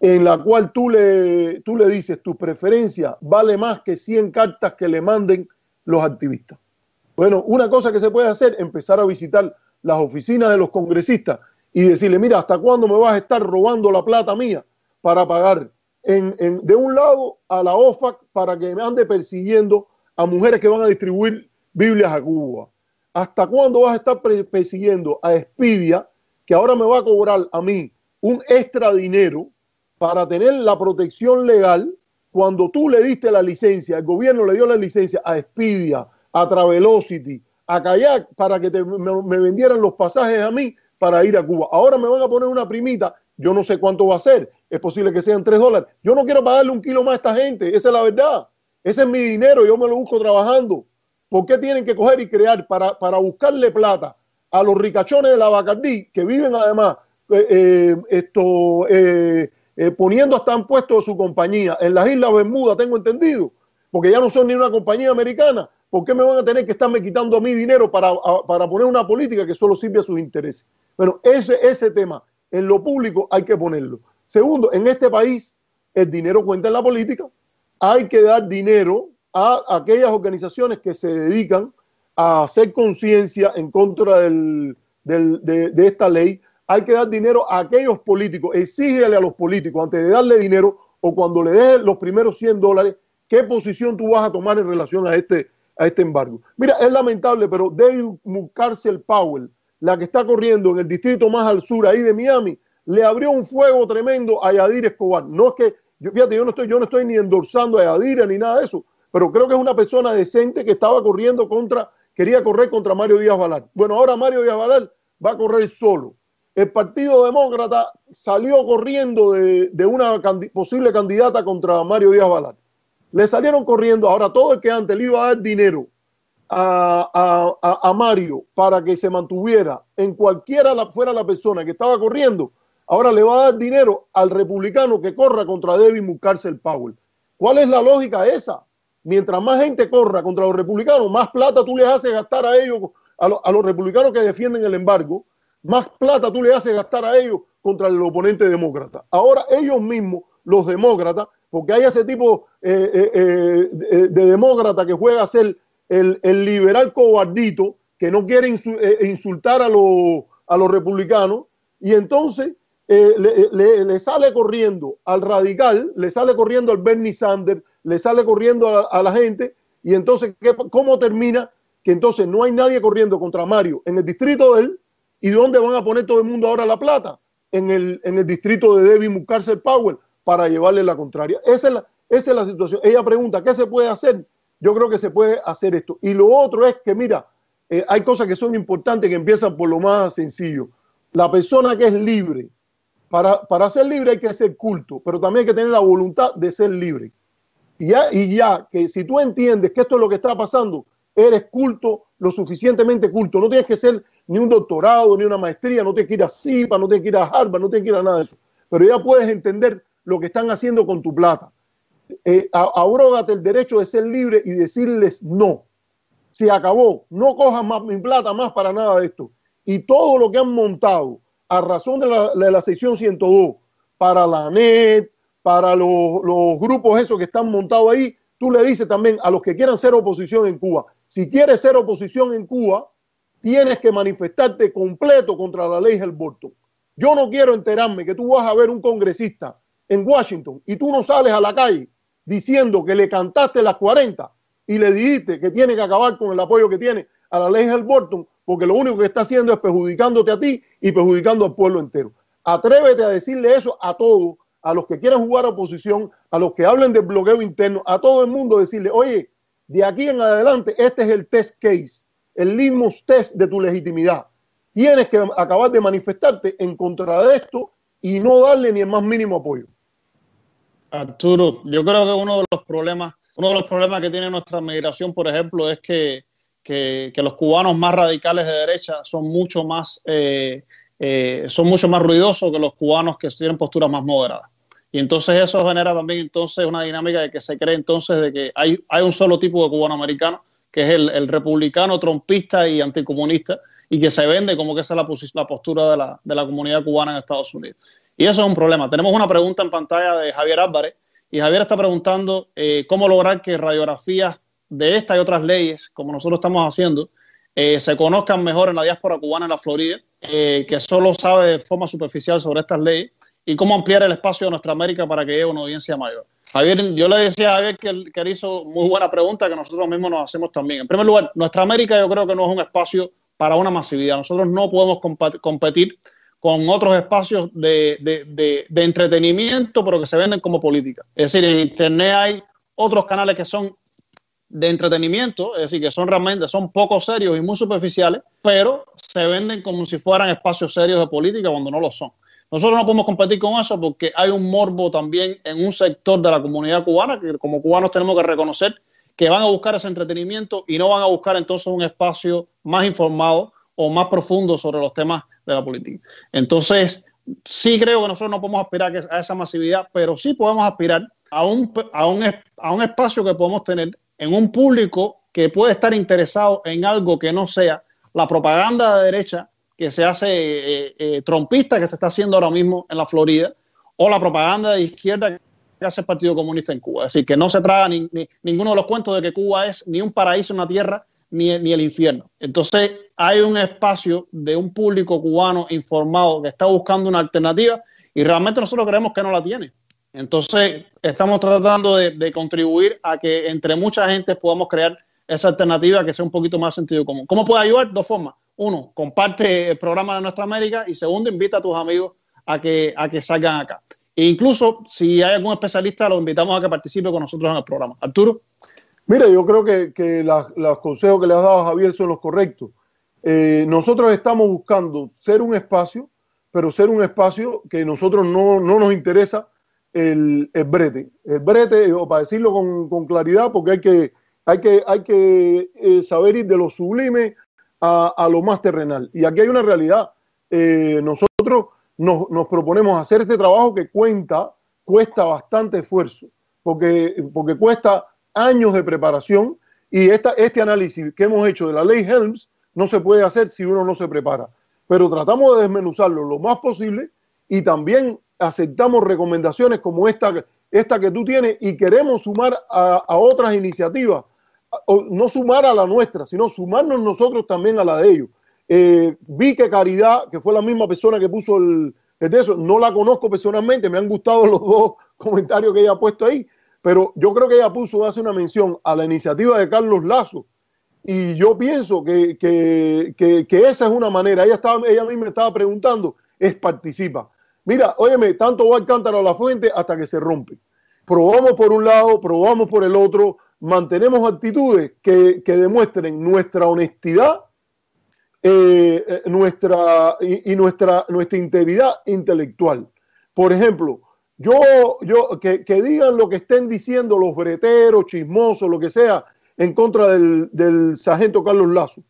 en la cual tú le, tú le dices tu preferencia vale más que 100 cartas que le manden los activistas. Bueno, una cosa que se puede hacer, empezar a visitar las oficinas de los congresistas y decirle, mira, ¿hasta cuándo me vas a estar robando la plata mía para pagar en, de un lado a la OFAC para que me ande persiguiendo a mujeres que van a distribuir Biblias a Cuba? ¿Hasta cuándo vas a estar persiguiendo a Expedia, que ahora me va a cobrar a mí un extra dinero para tener la protección legal cuando tú le diste la licencia, el gobierno le dio la licencia a Expedia, a Travelocity, a Kayak para que me vendieran los pasajes a mí para ir a Cuba. Ahora me van a poner una primita, yo no sé cuánto va a ser, es posible que sean tres dólares. Yo no quiero pagarle un kilo más a esta gente, esa es la verdad. Ese es mi dinero, yo me lo busco trabajando. ¿Por qué tienen que coger y crear para, buscarle plata a los ricachones de la Bacardí, que viven además eh, eh, esto, eh, poniendo hasta en puesto su compañía en las Islas Bermudas, tengo entendido, porque ya no son ni una compañía americana, ¿por qué me van a tener que estarme quitando a mí dinero para, para poner una política que solo sirve a sus intereses? Bueno, ese, ese tema en lo público hay que ponerlo. Segundo, en este país el dinero cuenta en la política. Hay que dar dinero a aquellas organizaciones que se dedican a hacer conciencia en contra del, de, de, esta ley. Hay que dar dinero a aquellos políticos. Exígele a los políticos antes de darle dinero o cuando le des los primeros 100 dólares, qué posición tú vas a tomar en relación a este, a este embargo. Mira, es lamentable, pero Dave Mucarcel Powell, la que está corriendo en el distrito más al sur ahí de Miami, le abrió un fuego tremendo a Yadir Escobar. No es que, yo, fíjate, yo no estoy, yo no estoy ni endorsando a Yadir ni nada de eso, pero creo que es una persona decente que estaba corriendo contra, quería correr contra Mario Díaz Valar. Bueno, ahora Mario Díaz Valar va a correr solo. El Partido Demócrata salió corriendo de, una posible candidata contra Mario Díaz Valar. Le salieron corriendo. Ahora todo el que antes le iba a dar dinero a, Mario para que se mantuviera en cualquiera fuera la persona que estaba corriendo, ahora le va a dar dinero al republicano que corra contra Devin el Powell. ¿Cuál es la lógica esa? Mientras más gente corra contra los republicanos, más plata tú les haces gastar a ellos, a los republicanos que defienden el embargo, más plata tú le haces gastar a ellos contra el oponente demócrata. Ahora ellos mismos, los demócratas, porque hay ese tipo eh, eh, eh, de, de demócrata que juega a ser el, liberal cobardito que no quiere insultar a, los, a los republicanos y entonces eh, le, sale corriendo al radical, le sale corriendo al Bernie Sanders, le sale corriendo a, la gente, y entonces, ¿cómo termina? Que entonces no hay nadie corriendo contra Mario en el distrito de él, ¿y dónde van a poner todo el mundo ahora la plata? En el, en el distrito de Debbie Mucarcel Powell para llevarle la contraria. Esa es la, esa es la situación. Ella pregunta, ¿qué se puede hacer? Yo creo que se puede hacer esto. Y lo otro es que, mira, eh, hay cosas que son importantes que empiezan por lo más sencillo. La persona que es libre, para, para ser libre hay que ser culto, pero también hay que tener la voluntad de ser libre. Y ya, y ya que si tú entiendes que esto es lo que está pasando, eres culto, lo suficientemente culto. No tienes que ser ni un doctorado, ni una maestría, no tienes que ir a CIPA, no tienes que ir a Harvard, no tienes que ir a nada de eso. Pero ya puedes entender lo que están haciendo con tu plata. Eh, abrógate el derecho de ser libre y decirles no. Se acabó, no cojas más mi plata más para nada de esto. Y todo lo que han montado a razón de la, de la sección 102 para la NET, para los, los grupos esos que están montados ahí, tú le dices también a los que quieran ser oposición en Cuba, si quieres ser oposición en Cuba, tienes que manifestarte completo contra la ley del aborto. Yo no quiero enterarme que tú vas a ver un congresista en Washington y tú no sales a la calle diciendo que le cantaste las 40 y le dijiste que tiene que acabar con el apoyo que tiene a la ley del Burton, porque lo único que está haciendo es perjudicándote a ti y perjudicando al pueblo entero. Atrévete a decirle eso a todos, a los que quieran jugar a oposición, a los que hablen de bloqueo interno, a todo el mundo, decirle, oye, de aquí en adelante este es el test case, el litmus test de tu legitimidad. Tienes que acabar de manifestarte en contra de esto y no darle ni el más mínimo apoyo. Arturo, yo creo que uno de los problemas, uno de los problemas que tiene nuestra migración, por ejemplo, es que, los cubanos más radicales de derecha son mucho más, eh, eh, son mucho más ruidosos que los cubanos que tienen posturas más moderadas. Y entonces eso genera también entonces una dinámica de que se cree entonces de que hay, hay un solo tipo de cubano americano, que es el, republicano, trompista y anticomunista, y que se vende como que esa es la, postura de la, de la comunidad cubana en Estados Unidos. Y eso es un problema. Tenemos una pregunta en pantalla de Javier Álvarez y Javier está preguntando eh, cómo lograr que radiografías de esta y otras leyes, como nosotros estamos haciendo, eh, se conozcan mejor en la diáspora cubana en la Florida, eh, que solo sabe de forma superficial sobre estas leyes, y cómo ampliar el espacio de nuestra América para que llegue una audiencia mayor. Javier, yo le decía a Javier que, que él hizo muy buena pregunta que nosotros mismos nos hacemos también. En primer lugar, nuestra América yo creo que no es un espacio para una masividad. Nosotros no podemos competir con otros espacios de, de, entretenimiento, pero que se venden como política. Es decir, en Internet hay otros canales que son de entretenimiento, es decir, que son realmente, son poco serios y muy superficiales, pero se venden como si fueran espacios serios de política cuando no lo son. Nosotros no podemos competir con eso porque hay un morbo también en un sector de la comunidad cubana que como cubanos tenemos que reconocer que van a buscar ese entretenimiento y no van a buscar entonces un espacio más informado o más profundo sobre los temas de la política. Entonces, sí creo que nosotros no podemos aspirar a esa masividad, pero sí podemos aspirar a un, a un, a un espacio que podemos tener en un público que puede estar interesado en algo que no sea la propaganda de derecha que se hace eh, eh, trompista que se está haciendo ahora mismo en la Florida o la propaganda de izquierda que hace el Partido Comunista en Cuba. Es decir, que no se traga ni, ninguno de los cuentos de que Cuba es ni un paraíso, una tierra, ni, ni el infierno. Entonces, hay un espacio de un público cubano informado que está buscando una alternativa y realmente nosotros creemos que no la tiene. Entonces, estamos tratando de, contribuir a que entre mucha gente podamos crear esa alternativa que sea un poquito más sentido común. ¿Cómo puede ayudar? Dos formas. Uno, comparte el programa de Nuestra América y segundo, invita a tus amigos a que, a que salgan acá. E incluso si hay algún especialista, lo invitamos a que participe con nosotros en el programa. Arturo. Mira, yo creo que, los consejos que le has dado a Javier son los correctos. Eh, nosotros estamos buscando ser un espacio, pero ser un espacio que nosotros no, nos interesa el, brete. El brete, o para decirlo con, claridad, porque hay que, hay que, hay que eh, saber ir de lo sublime a, lo más terrenal. Y aquí hay una realidad. Eh, nosotros nos, nos, proponemos hacer este trabajo que cuenta, cuesta bastante esfuerzo, porque, porque cuesta años de preparación y esta, este análisis que hemos hecho de la ley Helms no se puede hacer si uno no se prepara. Pero tratamos de desmenuzarlo lo más posible y también aceptamos recomendaciones como esta, esta que tú tienes y queremos sumar a, otras iniciativas, no sumar a la nuestra, sino sumarnos nosotros también a la de ellos. Eh, vi que Caridad, que fue la misma persona que puso es de eso. No la conozco personalmente, me han gustado los dos comentarios que ella ha puesto ahí, pero yo creo que ella puso, hace una mención a la iniciativa de Carlos Lazo. Y yo pienso que, esa es una manera. Ella, estaba, ella misma estaba preguntando, es participa. Mira, óyeme, tanto va el cántaro a la fuente hasta que se rompe. Probamos por un lado, probamos por el otro, mantenemos actitudes que, demuestren nuestra honestidad eh, eh, nuestra, y, nuestra, nuestra integridad intelectual. Por ejemplo, yo, yo que, digan lo que estén diciendo los breteros, chismosos, lo que sea, en contra del, sargento Carlos Lazo.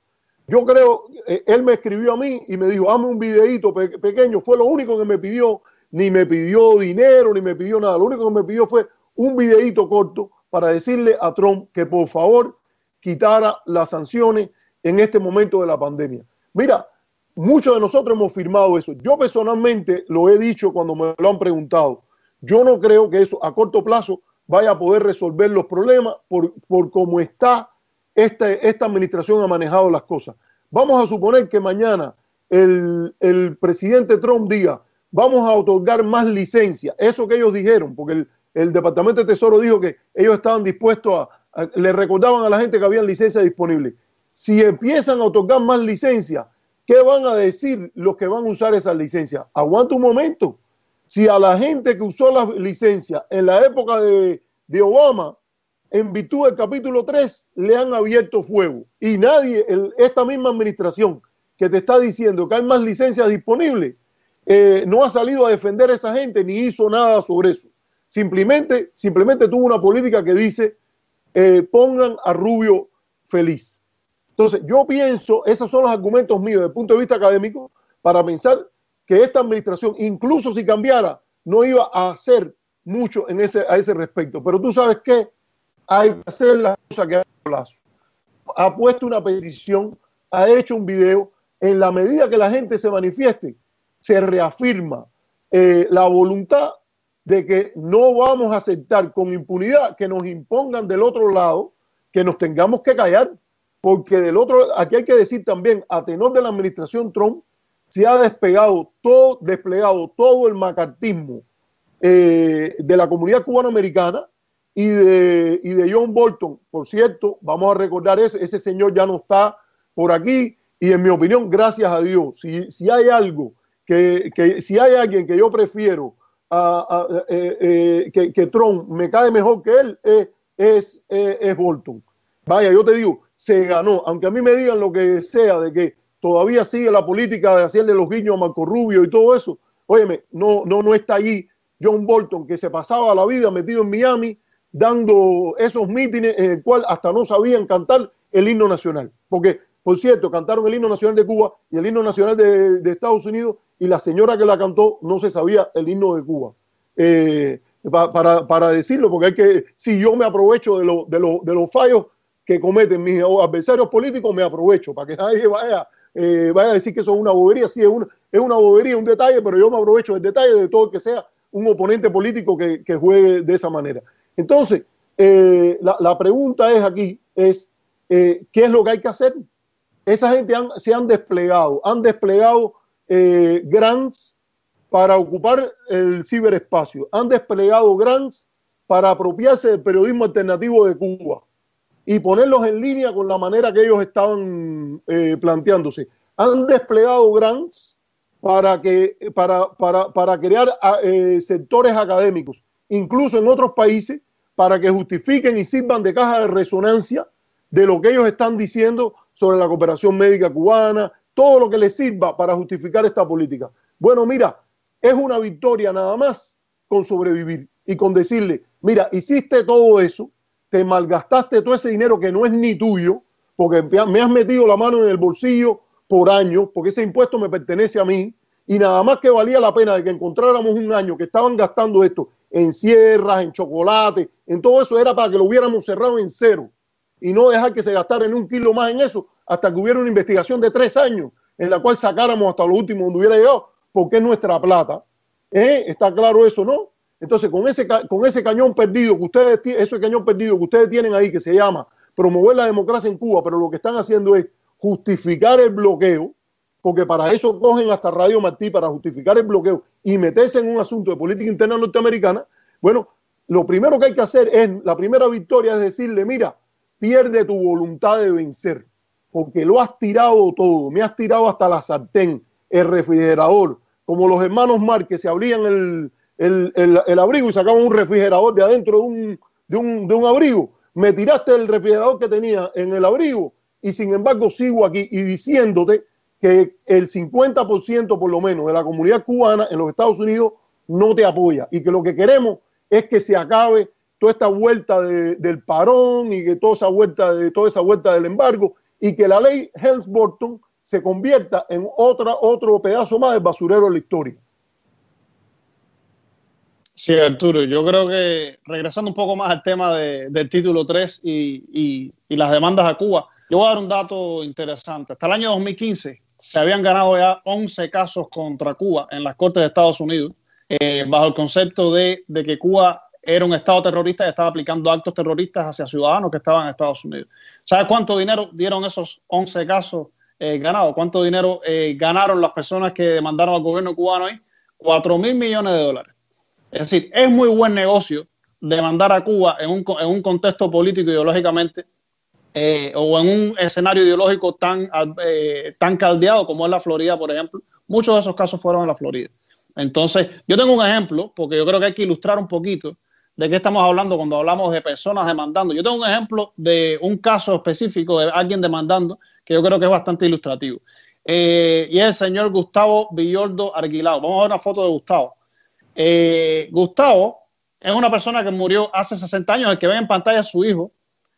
Yo creo, eh, él me escribió a mí y me dijo, hazme un videito pequeño, fue lo único que me pidió, ni me pidió dinero, ni me pidió nada, lo único que me pidió fue un videito corto para decirle a Trump que por favor quitara las sanciones en este momento de la pandemia. Mira, muchos de nosotros hemos firmado eso. Yo personalmente lo he dicho cuando me lo han preguntado. Yo no creo que eso a corto plazo vaya a poder resolver los problemas por, por cómo está esta, esta administración ha manejado las cosas. Vamos a suponer que mañana el, el presidente Trump diga, vamos a otorgar más licencia. Eso que ellos dijeron, porque el, el Departamento de Tesoro dijo que ellos estaban dispuestos a, le recordaban a la gente que había licencias disponibles. Si empiezan a otorgar más licencias, ¿qué van a decir los que van a usar esas licencias? Aguanta un momento. Si a la gente que usó las licencias en la época de, Obama, en virtud del capítulo 3, le han abierto fuego. Y nadie, esta misma administración que te está diciendo que hay más licencias disponibles, eh, no ha salido a defender a esa gente ni hizo nada sobre eso. Simplemente, simplemente tuvo una política que dice eh, pongan a Rubio feliz. Entonces, yo pienso, esos son los argumentos míos desde el punto de vista académico, para pensar que esta administración, incluso si cambiara, no iba a hacer mucho en ese, a ese respecto. Pero tú sabes que hay que hacer las cosas que plazo. Ha puesto una petición, ha hecho un video. En la medida que la gente se manifieste, se reafirma eh, la voluntad de que no vamos a aceptar con impunidad que nos impongan del otro lado, que nos tengamos que callar, porque del otro, aquí hay que decir también, a tenor de la administración Trump, se ha despegado todo, desplegado todo el macartismo eh, de la comunidad cubanoamericana y de, y de John Bolton. Por cierto, vamos a recordar eso, ese señor ya no está por aquí y en mi opinión, gracias a Dios, si, si hay algo que, que si hay alguien que yo prefiero eh, eh, que, Trump me cae mejor que él es, Bolton. Vaya, yo te digo, se ganó, aunque a mí me digan lo que sea de que todavía sigue la política de hacerle los guiños a Marco Rubio y todo eso, óyeme, no, no, no está allí John Bolton, que se pasaba la vida metido en Miami dando esos mítines en el cual hasta no sabían cantar el himno nacional. Porque, por cierto, cantaron el himno nacional de Cuba y el himno nacional de Estados Unidos y la señora que la cantó no se sabía el himno de Cuba. Eh, para, para, decirlo, porque hay que, si yo me aprovecho de, lo, de, lo, de los fallos que cometen mis adversarios políticos, me aprovecho, para que nadie vaya, eh, vaya a decir que eso es una bobería. Sí, es una, es una bobería, un detalle, pero yo me aprovecho del detalle de todo que sea un oponente político que, que juegue de esa manera. Entonces, eh, la, la, pregunta es aquí, es, ¿qué es lo que hay que hacer? Esa gente se han desplegado, han desplegado eh, grants para ocupar el ciberespacio, han desplegado grants para apropiarse del periodismo alternativo de Cuba y ponerlos en línea con la manera que ellos estaban eh, planteándose. Han desplegado grants para, que, para, para, para crear eh, sectores académicos, incluso en otros países, para que justifiquen y sirvan de caja de resonancia de lo que ellos están diciendo sobre la cooperación médica cubana, todo lo que le sirva para justificar esta política. Bueno, mira, es una victoria nada más con sobrevivir y con decirle, mira, hiciste todo eso, te malgastaste todo ese dinero que no es ni tuyo, porque me has metido la mano en el bolsillo por años, porque ese impuesto me pertenece a mí, y nada más que valía la pena de que encontráramos un año que estaban gastando esto en sierras, en chocolate, en todo eso era para que lo hubiéramos cerrado en cero y no dejar que se gastara en un kilo más en eso hasta que hubiera una investigación de tres años en la cual sacáramos hasta lo último donde hubiera llegado, porque es nuestra plata. ¿Eh? Está claro eso, ¿no? Entonces, con ese, con ese cañón perdido que ustedes ese cañón perdido que ustedes tienen ahí, que se llama promover la democracia en Cuba, pero lo que están haciendo es justificar el bloqueo porque para eso cogen hasta Radio Martí para justificar el bloqueo y meterse en un asunto de política interna norteamericana, bueno, lo primero que hay que hacer es, la primera victoria es decirle, mira, pierde tu voluntad de vencer, porque lo has tirado todo, me has tirado hasta la sartén, el refrigerador, como los hermanos Mar que se abrían el, el, abrigo y sacaban un refrigerador de adentro de un, de, un, de un abrigo. Me tiraste el refrigerador que tenía en el abrigo y sin embargo sigo aquí y diciéndote que el 50% por lo menos de la comunidad cubana en los Estados Unidos no te apoya y que lo que queremos es que se acabe toda esta vuelta del parón y que toda esa vuelta de toda esa vuelta del embargo y que la ley Helms-Burton se convierta en otra, otro pedazo más del basurero de la historia. Sí, Arturo, yo creo que regresando un poco más al tema del título 3 y, y, las demandas a Cuba, yo voy a dar un dato interesante. Hasta el año 2015 se habían ganado ya 11 casos contra Cuba en las Cortes de Estados Unidos, eh, bajo el concepto de, de que Cuba era un Estado terrorista y estaba aplicando actos terroristas hacia ciudadanos que estaban en Estados Unidos. ¿Sabes cuánto dinero dieron esos 11 casos eh, ganados? ¿Cuánto dinero eh, ganaron las personas que demandaron al gobierno cubano ahí? 4 mil millones de dólares. Es decir, es muy buen negocio demandar a Cuba en un, en un contexto político ideológicamente eh, o en un escenario ideológico tan, tan caldeado como es la Florida, por ejemplo. Muchos de esos casos fueron en la Florida. Entonces, yo tengo un ejemplo, porque yo creo que hay que ilustrar un poquito de qué estamos hablando cuando hablamos de personas demandando. Yo tengo un ejemplo de un caso específico de alguien demandando que yo creo que es bastante ilustrativo. Eh, y es el señor Gustavo Villordo Arguilao. Vamos a ver una foto de Gustavo. Eh, Gustavo es una persona que murió hace 60 años, el que ve en pantalla es su hijo.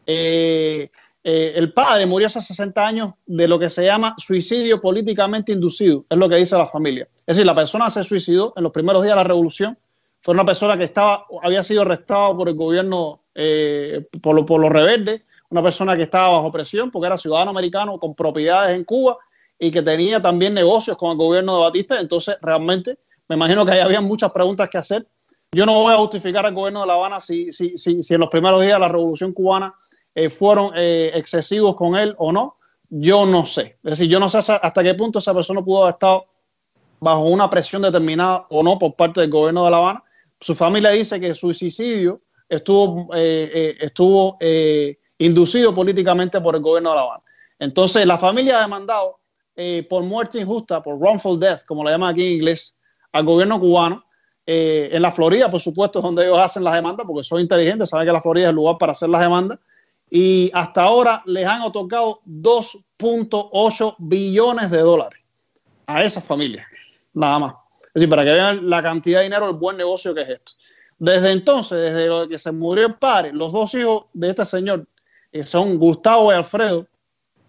Eh, el padre murió hace 60 años de lo que se llama suicidio políticamente inducido, es lo que dice la familia. Es decir, la persona se suicidó en los primeros días de la revolución fue una persona que estaba, había sido arrestado por el gobierno, eh, por, por los rebeldes, una persona que estaba bajo presión porque era ciudadano americano con propiedades en Cuba y que tenía también negocios con el gobierno de Batista. Entonces, realmente, me imagino que ahí había muchas preguntas que hacer. Yo no voy a justificar al gobierno de La Habana si, si, si, si en los primeros días de la revolución cubana eh, fueron eh, excesivos con él o no. Yo no sé. Es decir, yo no sé hasta qué punto esa persona pudo haber estado bajo una presión determinada o no por parte del gobierno de La Habana su familia dice que su suicidio estuvo, eh, eh, estuvo eh, inducido políticamente por el gobierno de La Habana. Entonces, la familia ha demandado por muerte injusta, por wrongful death, como lo llaman aquí en inglés, al gobierno cubano. en la Florida, por supuesto, es donde ellos hacen las demandas, porque son inteligentes, saben que la Florida es el lugar para hacer las demandas. Y hasta ahora les han otorgado 2.8 billones de dólares a esas familias, nada más. Decir, para que vean la cantidad de dinero, el buen negocio que es esto. Desde entonces, desde que se murió el padre, los dos hijos de este señor, que son Gustavo y Alfredo,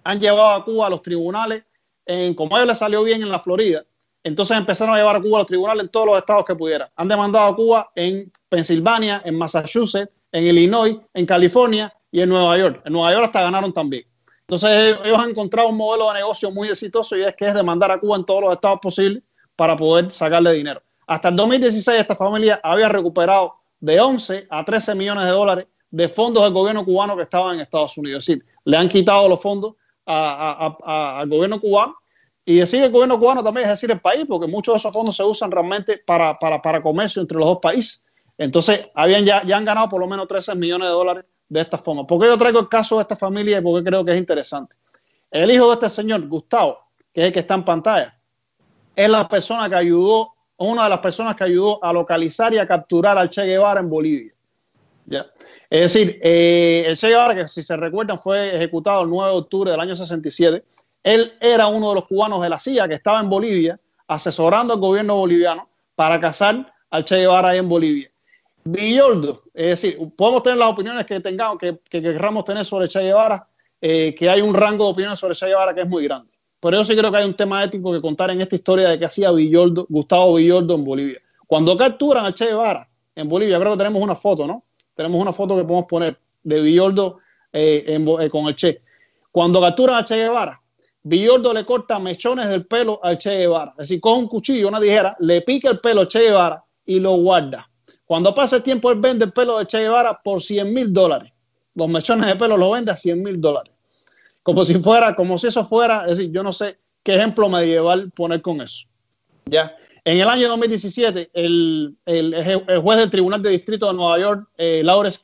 han llevado a Cuba a los tribunales, en, como a ellos les salió bien en la Florida, entonces empezaron a llevar a Cuba a los tribunales en todos los estados que pudieran. Han demandado a Cuba en Pensilvania, en Massachusetts, en Illinois, en California y en Nueva York. En Nueva York hasta ganaron también. Entonces ellos han encontrado un modelo de negocio muy exitoso y es que es demandar a Cuba en todos los estados posibles para poder sacarle dinero. Hasta el 2016 esta familia había recuperado de 11 a 13 millones de dólares de fondos del gobierno cubano que estaban en Estados Unidos. Es decir, le han quitado los fondos al gobierno cubano y decir el gobierno cubano también es decir el país, porque muchos de esos fondos se usan realmente para, para, comercio entre los dos países. Entonces, habían ya, ya han ganado por lo menos 13 millones de dólares de esta forma. ¿Por qué yo traigo el caso de esta familia y creo que es interesante? El hijo de este señor, Gustavo, que es el que está en pantalla, es la persona que ayudó, una de las personas que ayudó a localizar y a capturar al Che Guevara en Bolivia. ¿Ya? Es decir, eh, el Che Guevara, que si se recuerdan fue ejecutado el 9 de octubre del año 67, él era uno de los cubanos de la CIA que estaba en Bolivia asesorando al gobierno boliviano para cazar al Che Guevara ahí en Bolivia. Villoldo, es decir, podemos tener las opiniones que tengamos, que, querramos tener sobre Che Guevara, eh, que hay un rango de opiniones sobre Che Guevara que es muy grande. Por eso sí creo que hay un tema ético que contar en esta historia de que hacía Villoldo, Gustavo Villoldo en Bolivia. Cuando capturan a Che Guevara en Bolivia, creo que tenemos una foto, ¿no? Tenemos una foto que podemos poner de Villoldo eh, eh, con el Che. Cuando capturan a Che Guevara, Villoldo le corta mechones del pelo al Che Guevara. Es decir, con un cuchillo, una tijera, le pica el pelo a Che Guevara y lo guarda. Cuando pasa el tiempo, él vende el pelo de Che Guevara por 100 mil dólares. Los mechones de pelo los vende a 100 mil dólares como si fuera, como si eso fuera, es decir, yo no sé qué ejemplo medieval poner con eso. ¿Ya? En el año 2017, el, juez del Tribunal de Distrito de Nueva York, eh, Lawrence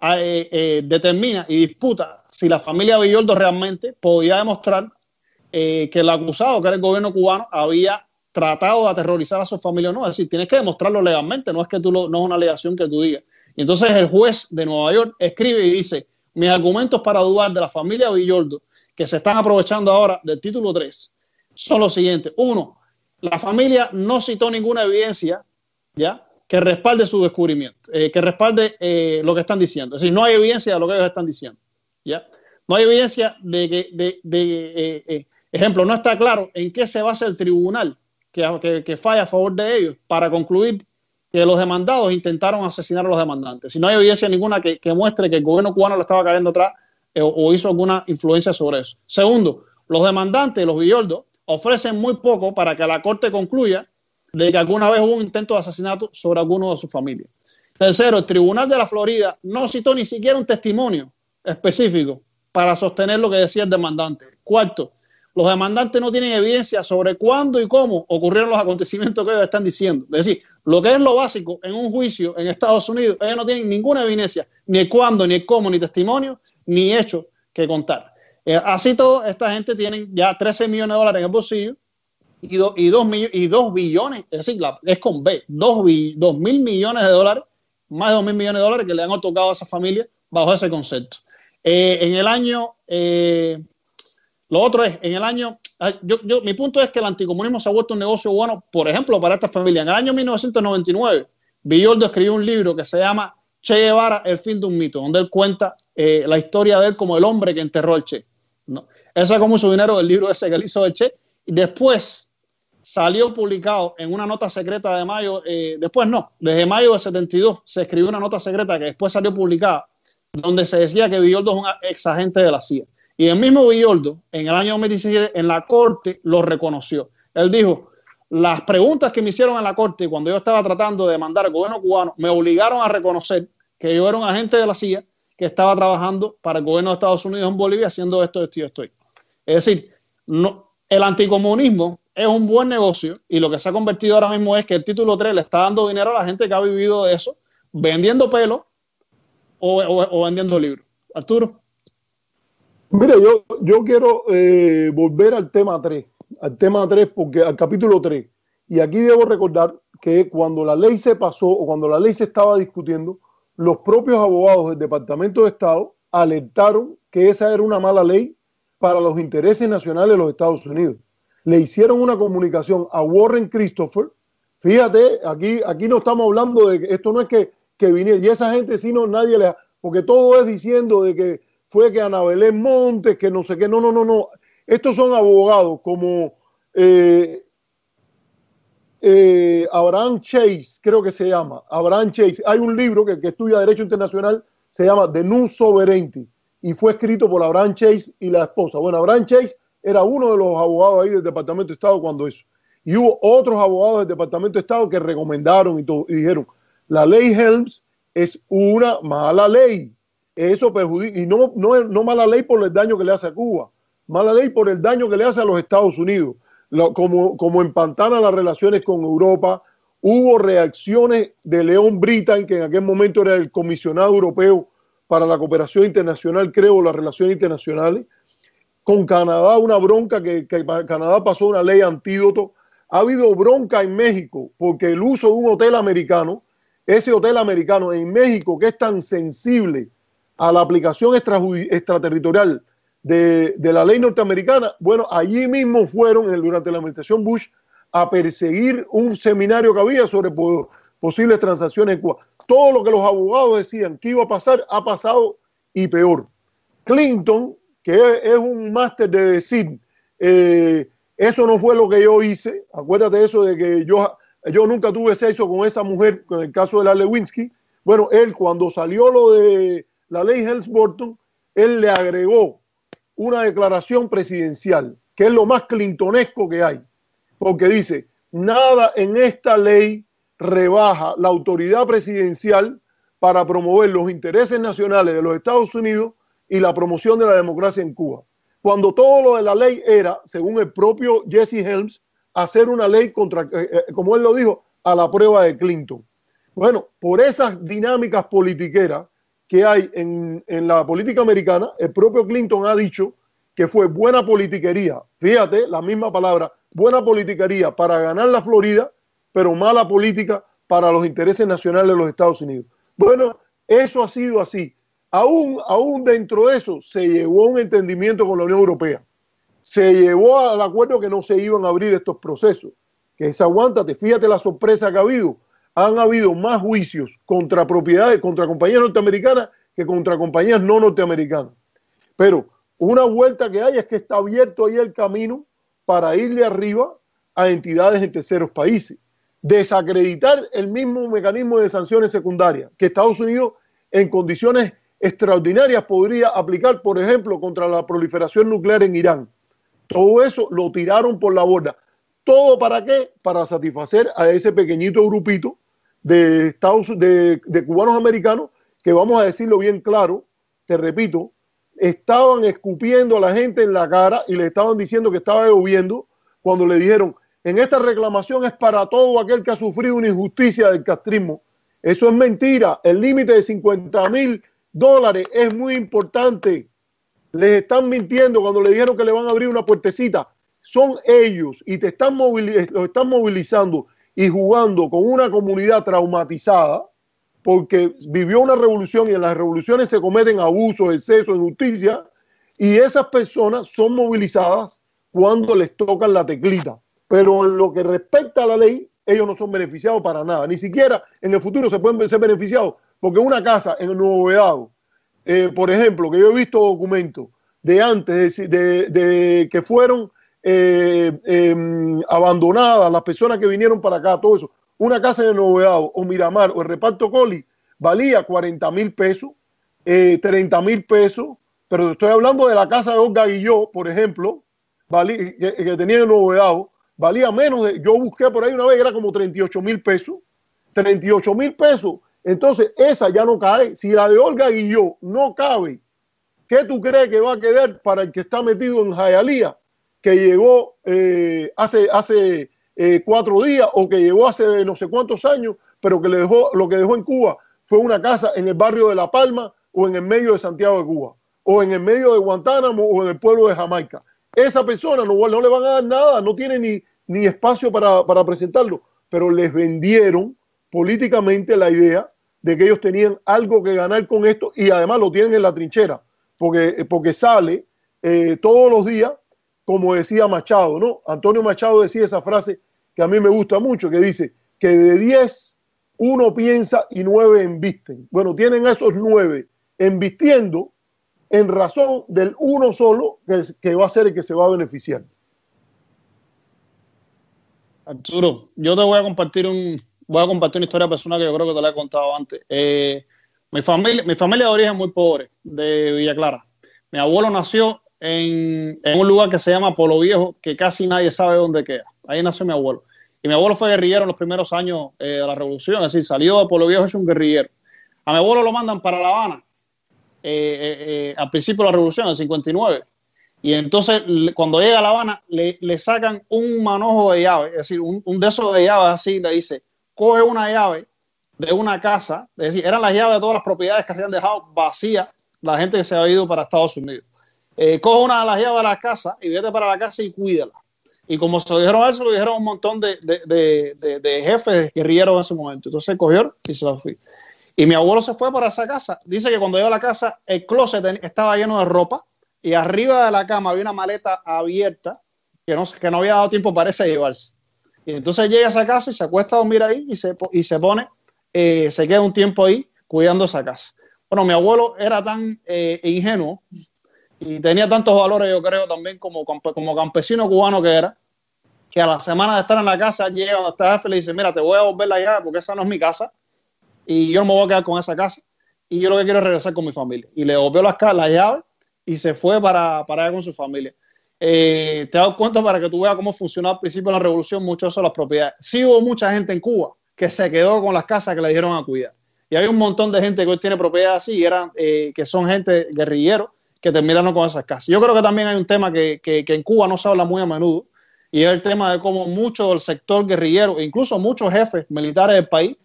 ah, eh, eh, determina y disputa si la familia Villoldo realmente podía demostrar que el acusado, que era el gobierno cubano, había tratado de aterrorizar a su familia o no. Es decir, tienes que demostrarlo legalmente, no es que tú no es una alegación que tú digas. Y entonces el juez de Nueva York escribe y dice, mis argumentos para dudar de la familia Villoldo, que se están aprovechando ahora del título 3, son los siguientes. Uno, la familia no citó ninguna evidencia, ¿ya? Que respalde su descubrimiento, eh, que respalde eh, lo que están diciendo. Es decir, no hay evidencia de lo que ellos están diciendo, ¿ya? No hay evidencia de que, de, eh, ejemplo, no está claro en qué se basa el tribunal que, que, falla a favor de ellos para concluir que los demandados intentaron asesinar a los demandantes. Si no hay evidencia ninguna que, muestre que el gobierno cubano lo estaba cayendo atrás o hizo alguna influencia sobre eso. Segundo, los demandantes, los villoldos, ofrecen muy poco para que la corte concluya de que alguna vez hubo un intento de asesinato sobre alguno de su familia. Tercero, el Tribunal de la Florida no citó ni siquiera un testimonio específico para sostener lo que decía el demandante. Cuarto, los demandantes no tienen evidencia sobre cuándo y cómo ocurrieron los acontecimientos que ellos están diciendo. Es decir, lo que es lo básico en un juicio en Estados Unidos, ellos no tienen ninguna evidencia, ni cuándo, ni el cómo, ni testimonio, ni hecho que contar. Eh, así todo, esta gente tiene ya 13 millones de dólares en el bolsillo y, y, 2, y billones, es decir, es con B, 2, mil millones de dólares, más de 2 mil millones de dólares que le han otorgado a esa familia bajo ese concepto. Eh, en el año, eh, lo otro es, en el año, ah, yo, yo, mi punto es que el anticomunismo se ha vuelto un negocio bueno, por ejemplo, para esta familia. En el año 1999, Villoldo escribió un libro que se llama Che Guevara, el fin de un mito, donde él cuenta la historia de él como el hombre que enterró al Che. No. Eso es como su dinero del libro ese que él hizo de Che. Y después salió publicado en una nota secreta de mayo, eh, después no, desde mayo de 72 se escribió una nota secreta que después salió publicada, donde se decía que Villoldo es un ex agente de la CIA. Y el mismo Villoldo, en el año 2017, en la corte lo reconoció. Él dijo, las preguntas que me hicieron en la corte cuando yo estaba tratando de demandar al gobierno cubano me obligaron a reconocer que yo era un agente de la CIA que estaba trabajando para el gobierno de Estados Unidos en Bolivia haciendo esto, esto y esto. Es decir, el anticomunismo es un buen negocio y lo que se ha convertido ahora mismo es que el título 3 le está dando dinero a la gente que ha vivido de eso, vendiendo pelo o, vendiendo libros. Arturo. Mire, yo, yo quiero eh, volver al tema 3, al tema 3, porque al capítulo 3. Y aquí debo recordar que cuando la ley se pasó o cuando la ley se estaba discutiendo, los propios abogados del Departamento de Estado alertaron que esa era una mala ley para los intereses nacionales de los Estados Unidos. Le hicieron una comunicación a Warren Christopher. Fíjate, aquí, aquí no estamos hablando de que esto no es que, que viniera, y esa gente sí no, nadie le, porque todo es diciendo de que fue que Ana Belén Montes, que no sé qué, no, no, no, no. Estos son abogados como eh, eh, Abraham Chase, creo que se llama, Abraham Chase. Hay un libro que, estudia Derecho Internacional, se llama The New Sovereignty, y fue escrito por Abraham Chase y la esposa. Bueno, Abraham Chase era uno de los abogados ahí del Departamento de Estado cuando eso. Y hubo otros abogados del Departamento de Estado que recomendaron y, todo, y dijeron, la ley Helms es una mala ley. Eso perjudica, y no, no, no mala ley por el daño que le hace a Cuba, mala ley por el daño que le hace a los Estados Unidos como, como empantana las relaciones con Europa. Hubo reacciones de León Britain, que en aquel momento era el comisionado europeo para la cooperación internacional, creo, las relaciones internacionales. Con Canadá, una bronca que, que Canadá pasó una ley antídoto. Ha habido bronca en México porque el uso de un hotel americano, ese hotel americano en México que es tan sensible a la aplicación extraterritorial de, la ley norteamericana, bueno, allí mismo fueron durante la administración Bush a perseguir un seminario que había sobre posibles transacciones en Cuba. Todo lo que los abogados decían que iba a pasar, ha pasado y peor. Clinton, que es, un máster de decir, eh, eso no fue lo que yo hice, acuérdate eso de que yo, yo nunca tuve sexo con esa mujer, con el caso de la Lewinsky. Bueno, él cuando salió lo de la ley Helms-Burton, él le agregó una declaración presidencial, que es lo más clintonesco que hay, porque dice, nada en esta ley rebaja la autoridad presidencial para promover los intereses nacionales de los Estados Unidos y la promoción de la democracia en Cuba. cuando todo lo de la ley era, según el propio Jesse Helms, hacer una ley contra, eh, eh, como él lo dijo, a la prueba de Clinton. Bueno, por esas dinámicas politiqueras que hay en, en la política americana, el propio Clinton ha dicho que fue buena politiquería, fíjate, la misma palabra, buena politiquería para ganar la Florida, pero mala política para los intereses nacionales de los Estados Unidos. Bueno, eso ha sido así. Aún, aún dentro de eso se llegó a un entendimiento con la Unión Europea. Se llevó al acuerdo que no se iban a abrir estos procesos. Que es aguántate, fíjate la sorpresa que ha habido. Han habido más juicios contra propiedades, contra compañías norteamericanas que contra compañías no norteamericanas. Pero una vuelta que hay es que está abierto ahí el camino para irle arriba a entidades en terceros países. Desacreditar el mismo mecanismo de sanciones secundarias que Estados Unidos en condiciones extraordinarias podría aplicar, por ejemplo, contra la proliferación nuclear en Irán. Todo eso lo tiraron por la borda. ¿Todo para qué? Para satisfacer a ese pequeñito grupito de, Estados, de, cubanos americanos que vamos a decirlo bien claro, te repito, estaban escupiendo a la gente en la cara y le estaban diciendo que estaba lloviendo cuando le dijeron, en esta reclamación es para todo aquel que ha sufrido una injusticia del castrismo. Eso es mentira. El límite de 50 mil dólares es muy importante. Les están mintiendo cuando le dijeron que le van a abrir una puertecita. Son ellos y te están lo están movilizando y jugando con una comunidad traumatizada porque vivió una revolución y en las revoluciones se cometen abusos, excesos, injusticia, y esas personas son movilizadas cuando les tocan la teclita. Pero en lo que respecta a la ley, ellos no son beneficiados para nada. Ni siquiera en el futuro se pueden ser beneficiados, porque una casa en el Nuevo Vedado, eh, por ejemplo, que yo he visto documentos de antes, de, que fueron eh, em, abandonadas las personas que vinieron para acá, todo eso, una casa de Novedad o Miramar o el reparto Coli valía 40 mil pesos, 30 eh, mil pesos, pero estoy hablando de la casa de Olga Guilló, por ejemplo, valía, que, tenía en Novedad, valía menos de, yo busqué por ahí una vez, era como 38 mil pesos, 38 mil pesos, entonces esa ya no cae, si la de Olga Guilló no cabe, ¿qué tú crees que va a quedar para el que está metido en Jayalía, que llegó eh, hace, hace eh, cuatro días o que llegó hace no sé cuántos años, pero que le dejó, lo que dejó en Cuba fue una casa en el barrio de La Palma o en el medio de Santiago de Cuba, o en el medio de Guantánamo o en el pueblo de Jamaica. Esa persona no, le van a dar nada, no tiene ni, ni espacio para, para presentarlo, pero les vendieron políticamente la idea de que ellos tenían algo que ganar con esto y además lo tienen en la trinchera, porque, porque sale eh, todos los días como decía Machado, ¿no? Antonio Machado decía esa frase que a mí me gusta mucho, que dice que de 10 uno piensa y nueve embisten. Bueno, tienen esos nueve embistiendo en razón del uno solo que, va a ser el que se va a beneficiar. Arturo, yo te voy a compartir un, voy a compartir una historia personal que yo creo que te la he contado antes. Eh, mi familia, mi familia de origen muy pobre, de Villa Clara. Mi abuelo nació en, un lugar que se llama Polo Viejo, que casi nadie sabe dónde queda. Ahí nació mi abuelo. Y mi abuelo fue guerrillero en los primeros años eh, de la revolución, es decir, salió de Polo Viejo es un guerrillero. A mi abuelo lo mandan para La Habana eh, eh, al principio de la revolución, en el 59. Y entonces, cuando llega a La Habana, le, sacan un manojo de llaves, es decir, un, un de esos de llaves así, le dice, coge una llave de una casa, es decir, eran las llaves de todas las propiedades que se habían dejado vacías la gente que se había ido para Estados Unidos eh, coge una de las llaves de la casa y vete para la casa y cuídala. Y como se lo dijeron eso, lo dijeron un montón de, de, de, de jefes guerrilleros en ese momento. Entonces cogió y se lo fui. Y mi abuelo se fue para esa casa. Dice que cuando llegó a la casa, el closet estaba lleno de ropa y arriba de la cama había una maleta abierta que no, que no había dado tiempo para ese llevarse. Y entonces llega a esa casa y se acuesta a dormir ahí y se, y se pone, eh, se queda un tiempo ahí cuidando esa casa. Bueno, mi abuelo era tan eh, ingenuo y tenía tantos valores, yo creo, también como, como campesino cubano que era, que a la semana de estar en la casa llega donde está jefe y le dice, mira, te voy a volver la llave porque esa no es mi casa y yo no me voy a quedar con esa casa y yo lo que quiero es regresar con mi familia. Y le devolvió las, las llaves y se fue para, para allá con su familia. Eh, te das cuenta para que tú veas cómo funcionó al principio de la revolución mucho eso las propiedades. Sí hubo mucha gente en Cuba que se quedó con las casas que le dieron a cuidar. Y hay un montón de gente que hoy tiene propiedades así, eran, eh, que son gente guerrilleros que terminaron con esas casas. Yo creo que también hay un tema que, que, en Cuba no se habla muy a menudo, y es el tema de cómo mucho del sector guerrillero, incluso muchos jefes militares del país,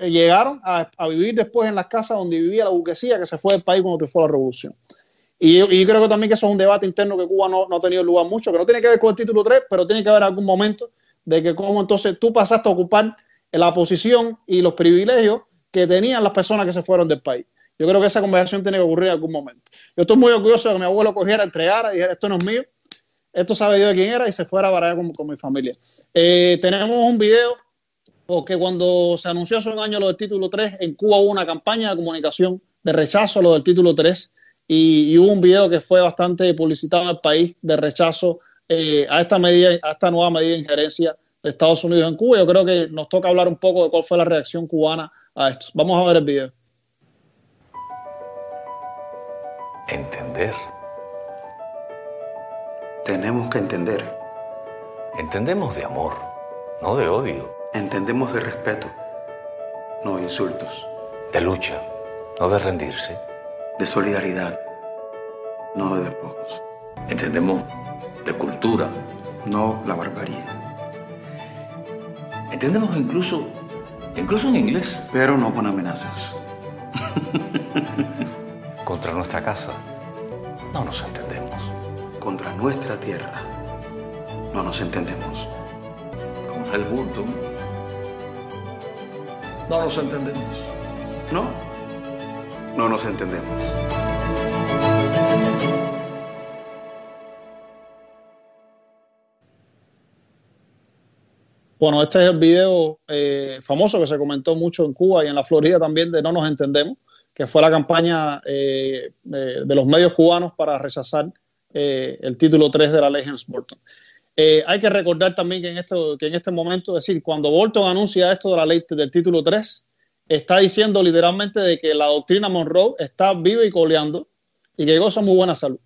llegaron a, vivir después en las casas donde vivía la burguesía que se fue del país cuando fue la revolución. Y, y creo que también que eso es un debate interno que Cuba no, no, ha tenido lugar mucho, que no tiene que ver con el título 3, pero tiene que ver algún momento de que cómo entonces tú pasaste a ocupar la posición y los privilegios que tenían las personas que se fueron del país. Yo creo que esa conversación tiene que ocurrir en algún momento. Yo estoy muy orgulloso de que mi abuelo cogiera, entregara y dijera, esto no es mío, esto sabe Dios de quién era y se fuera para allá con, mi familia. Eh, tenemos un video porque cuando se anunció hace un año lo del título 3, en Cuba hubo una campaña de comunicación de rechazo a lo del título 3 y, hubo un video que fue bastante publicitado en el país de rechazo eh, a esta medida, a esta nueva medida de injerencia de Estados Unidos en Cuba. Yo creo que nos toca hablar un poco de cuál fue la reacción cubana a esto. Vamos a ver el video. Entender. Tenemos que entender. Entendemos de amor, no de odio. Entendemos de respeto, no de insultos. De lucha, no de rendirse. De solidaridad, no de despojos. Entendemos de cultura. No la barbarie. Entendemos incluso, incluso en inglés. Pero no con amenazas. Contra nuestra casa no nos entendemos. Contra nuestra tierra no nos entendemos. Con el Burton no nos entendemos. No, no nos entendemos. Bueno, este es el video eh, famoso que se comentó mucho en Cuba y en la Florida también de No nos entendemos, que fue la campaña eh, de, los medios cubanos para rechazar eh, el título 3 de la ley Helms-Bolton. hay que recordar también que en, esto, que en este momento, es decir, cuando Bolton anuncia esto de la ley del título 3, está diciendo literalmente de que la doctrina Monroe está viva y coleando y que goza muy buena salud.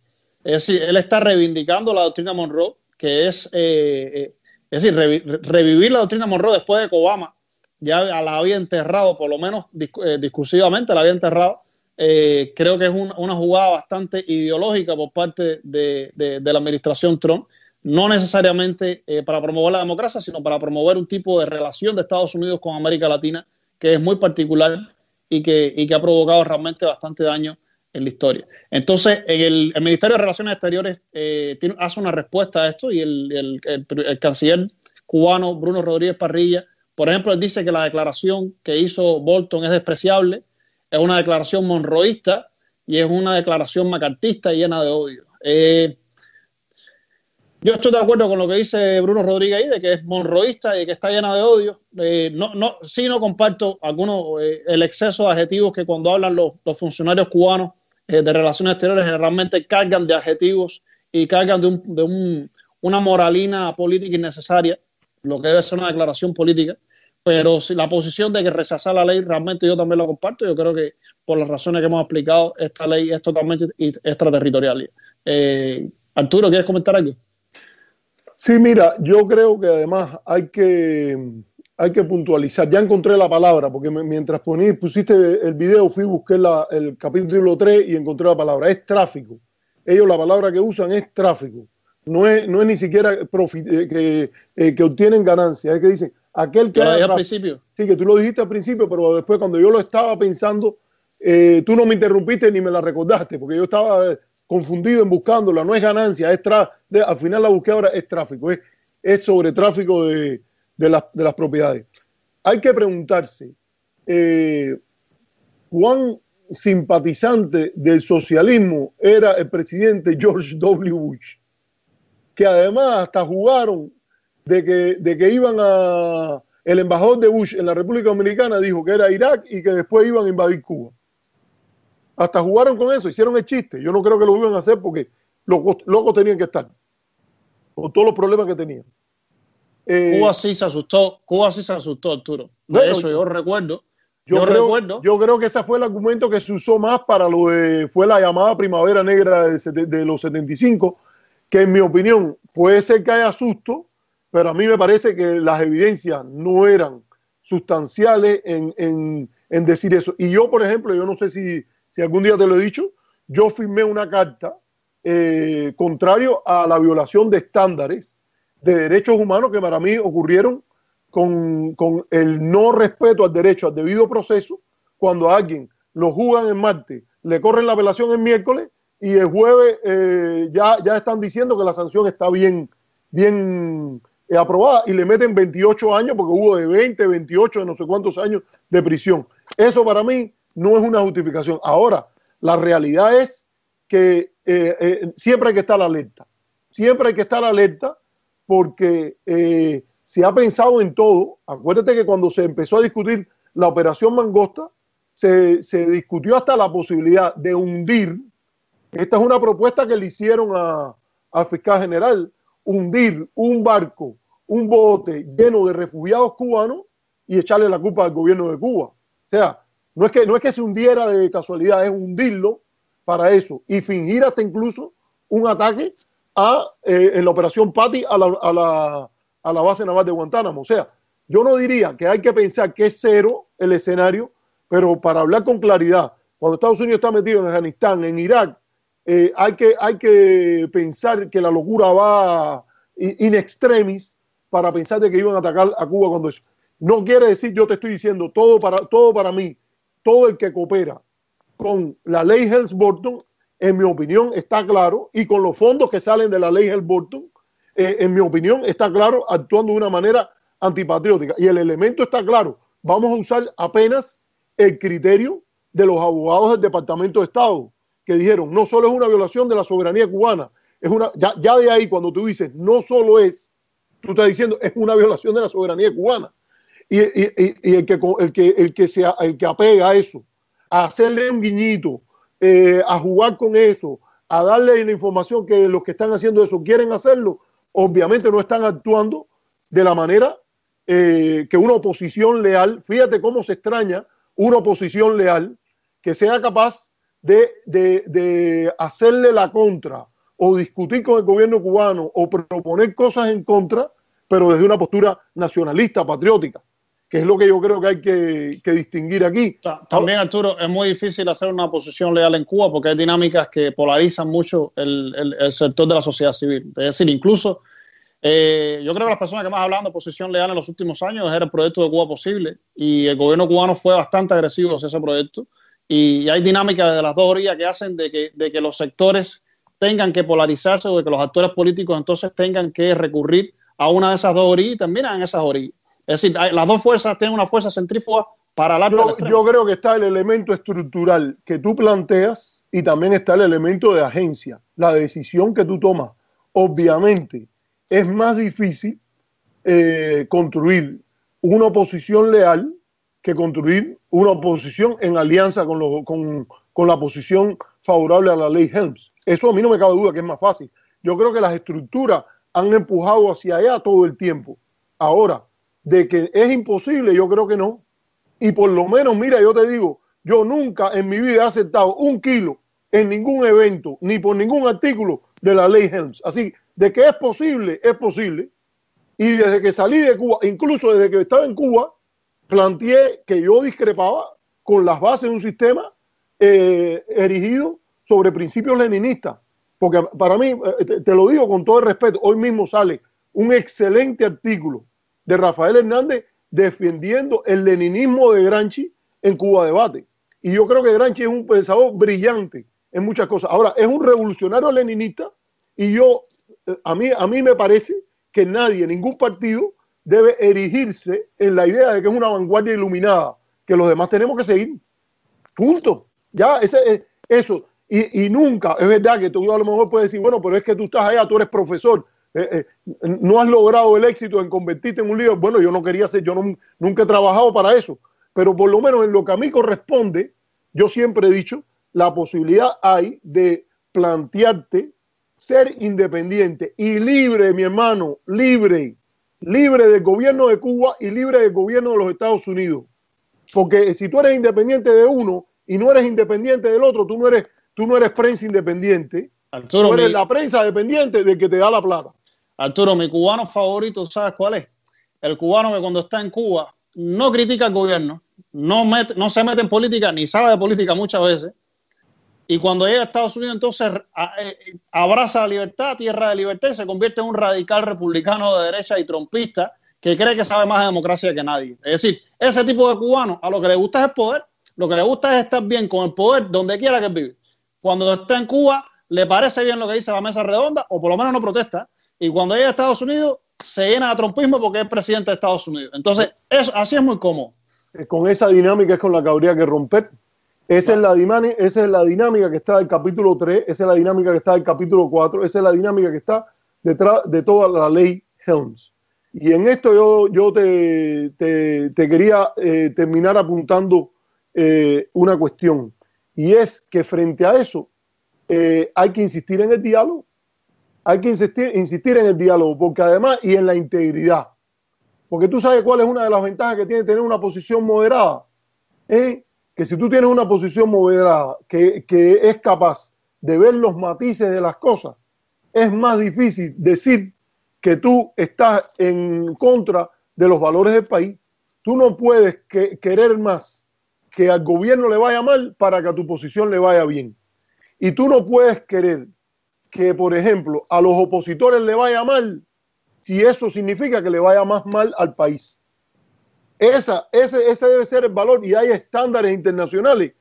Es decir, él está reivindicando la doctrina Monroe, que es, es decir, revivir la doctrina Monroe después de que Obama ya la había enterrado, por lo menos eh, discursivamente la había enterrado. Eh, creo que es una jugada bastante ideológica por parte de, la administración Trump, no necesariamente eh, para promover la democracia, sino para promover un tipo de relación de Estados Unidos con América Latina que es muy particular y que, y que ha provocado realmente bastante daño en la historia. Entonces, el, el Ministerio de Relaciones Exteriores hace una respuesta a esto y el, el canciller cubano Bruno Rodríguez Parrilla por ejemplo, él dice que la declaración que hizo Bolton es despreciable, es una declaración monroísta y es una declaración macartista llena de odio. Eh, yo estoy de acuerdo con lo que dice Bruno Rodríguez ahí, de que es monroísta y que está llena de odio. Eh, no, no, sí no comparto algunos, eh, el exceso de adjetivos que cuando hablan los, funcionarios cubanos de relaciones exteriores generalmente cargan de adjetivos y cargan de, de una moralina política innecesaria, lo que debe ser una declaración política pero si la posición de que rechazar la ley realmente yo también lo comparto. Yo creo que por las razones que hemos explicado, esta ley es totalmente extraterritorial. Eh, Arturo, ¿quieres comentar algo? Sí, mira, yo creo que además hay que, hay que puntualizar. Ya encontré la palabra, porque mientras poní, pusiste el video, fui, busqué la, el capítulo 3 y encontré la palabra. Es tráfico. Ellos la palabra que usan es tráfico. No es, no es ni siquiera eh, que, eh, que obtienen ganancias, es que dicen, aquel que... al principio. Sí, que tú lo dijiste al principio, pero después cuando yo lo estaba pensando, eh, tú no me interrumpiste ni me la recordaste, porque yo estaba confundido en buscándola, no es ganancia, es al final la busqué ahora, es tráfico, es, es sobre tráfico de, de, las propiedades. Hay que preguntarse, eh, ¿cuán simpatizante del socialismo era el presidente George W. Bush? Que además hasta jugaron de que, de que iban a... El embajador de Bush en la República Dominicana dijo que era Irak y que después iban a invadir Cuba. Hasta jugaron con eso, hicieron el chiste. Yo no creo que lo iban a hacer porque los locos tenían que estar. Con todos los problemas que tenían. Eh, Cuba sí se asustó, Cuba sí se asustó, Arturo. De eso yo recuerdo. Yo, creo, recuerdo. yo creo que ese fue el argumento que se usó más para lo de, fue la llamada Primavera Negra de, de los 75, que en mi opinión puede ser que haya susto, pero a mí me parece que las evidencias no eran sustanciales en, decir eso. Y yo, por ejemplo, yo no sé si, si, algún día te lo he dicho, yo firmé una carta eh, contrario a la violación de estándares de derechos humanos que para mí ocurrieron con, el no respeto al derecho al debido proceso cuando a alguien lo juzgan en martes, le corren la apelación el miércoles y el jueves eh, ya, ya están diciendo que la sanción está bien, bien aprobada y le meten 28 años porque hubo de 20, 28, de no sé cuántos años de prisión. Eso para mí no es una justificación. Ahora, la realidad es que eh, eh, siempre hay que estar alerta. Siempre hay que estar alerta porque se ha pensado en todo. Acuérdate que cuando se empezó a discutir la operación Mangosta, se, se discutió hasta la posibilidad de hundir. Esta es una propuesta que le hicieron al fiscal general hundir un barco, un bote lleno de refugiados cubanos y echarle la culpa al gobierno de Cuba. O sea, no es que, no es que se hundiera de casualidad, es hundirlo para eso y fingir hasta incluso un ataque a, eh, en la operación Patty a la, a, la, a la base naval de Guantánamo. O sea, yo no diría que hay que pensar que es cero el escenario, pero para hablar con claridad, cuando Estados Unidos está metido en Afganistán, en Irak, eh, hay, que, hay que pensar que la locura va in extremis para pensar de que iban a atacar a Cuba cuando eso. No quiere decir, yo te estoy diciendo, todo para, todo para mí, todo el que coopera con la ley Helms-Burton, en mi opinión, está claro, y con los fondos que salen de la ley Helms-Burton, eh, en mi opinión, está claro, actuando de una manera antipatriótica. Y el elemento está claro, vamos a usar apenas el criterio de los abogados del Departamento de Estado que dijeron, no solo es una violación de la soberanía cubana, es una, ya, ya de ahí cuando tú dices, no solo es, tú estás diciendo, es una violación de la soberanía cubana. Y, el, que, el, que, el, que el que apega a eso, a hacerle un guiñito, eh, a jugar con eso, a darle la información que los que están haciendo eso quieren hacerlo, obviamente no están actuando de la manera eh, que una oposición leal, fíjate cómo se extraña una oposición leal que sea capaz de, hacerle la contra o discutir con el gobierno cubano o proponer cosas en contra, pero desde una postura nacionalista, patriótica, que es lo que yo creo que hay que, distinguir aquí. También, Arturo, es muy difícil hacer una posición leal en Cuba porque hay dinámicas que polarizan mucho el, sector de la sociedad civil. Es decir, incluso eh, yo creo que las personas que más hablan de posición leal en los últimos años era el proyecto de Cuba Posible y el gobierno cubano fue bastante agresivo hacia ese proyecto y hay dinámicas de las dos orillas que hacen de que, de que los sectores tengan que polarizarse o de que los actores políticos entonces tengan que recurrir a una de esas dos orillas y también en esas orillas. Es decir, las dos fuerzas tienen una fuerza centrífuga para la yo, yo creo que está el elemento estructural que tú planteas y también está el elemento de agencia, la decisión que tú tomas. Obviamente es más difícil eh, construir una oposición leal que construir una oposición en alianza con, con, la posición favorable a la ley Helms. Eso a mí no me cabe duda que es más fácil. Yo creo que las estructuras han empujado hacia allá todo el tiempo. Ahora, de que es imposible, yo creo que no. Y por lo menos, mira, yo te digo, yo nunca en mi vida he aceptado un kilo en ningún evento, ni por ningún artículo de la ley Helms. Así, de que es posible, es posible. Y desde que salí de Cuba, incluso desde que estaba en Cuba, planteé que yo discrepaba con las bases de un sistema eh, erigido sobre principios leninistas. Porque para mí, eh, te, lo digo con todo el respeto, hoy mismo sale un excelente artículo de Rafael Hernández defendiendo el leninismo de Granchi en Cuba Debate. Y yo creo que Granchi es un pensador brillante en muchas cosas. Ahora, es un revolucionario leninista y yo, eh, a mí, a mí me parece que nadie, ningún partido, debe erigirse en la idea de que es una vanguardia iluminada, que los demás tenemos que seguir. Punto. Ya, ese, eso. Y, y, nunca, es verdad que tú a lo mejor puedes decir, bueno, pero es que tú estás allá, tú eres profesor, eh, eh, no has logrado el éxito en convertirte en un líder. Bueno, yo no quería ser, yo nunca he trabajado para eso, pero por lo menos en lo que a mí corresponde, yo siempre he dicho, la posibilidad hay de plantearte ser independiente y libre, mi hermano, libre libre del gobierno de Cuba y libre del gobierno de los Estados Unidos. Porque si tú eres independiente de uno y no eres independiente del otro, tú no eres, tú no eres prensa independiente. tú eres la prensa dependiente de que te da la plata. Arturo, mi cubano favorito, ¿sabes cuál es? El cubano que cuando está en Cuba no critica al gobierno, no, no se mete en política, ni sabe de política muchas veces, Y cuando llega a Estados Unidos, entonces eh, abraza la libertad, tierra de libertad, y se convierte en un radical republicano de derecha y trompista que cree que sabe más de democracia que nadie. Es decir, ese tipo de cubano a lo que le gusta es el poder, lo que le gusta es estar bien con el poder donde quiera que vive. Cuando está en Cuba, le parece bien lo que dice la mesa redonda, o por lo menos no protesta, y cuando llega a Estados Unidos, se llena de trompismo porque es presidente de Estados Unidos. Entonces, eso, así es muy cómodo. Eh, con esa dinámica es con la que habría que romper. Esa, es la esa es la dinámica que está del capítulo 3, esa es la dinámica que está del capítulo 4, esa es la dinámica que está detrás de toda la ley Helms. Y en esto yo, yo te, te, quería eh, terminar apuntando eh, una cuestión, y es que frente a eso eh, hay que insistir en el diálogo, hay que insistir, insistir en el diálogo, porque además, y en la integridad, porque tú sabes cuál es una de las ventajas que tiene tener una posición moderada. ¿eh? Que si tú tienes una posición moderada que, es capaz de ver los matices de las cosas, es más difícil decir que tú estás en contra de los valores del país. Tú no puedes querer más que al gobierno le vaya mal para que a tu posición le vaya bien. Y tú no puedes querer que, por ejemplo, a los opositores le vaya mal si eso significa que le vaya más mal al país. Esa, ese, ese debe ser el valor y hay estándares internacionales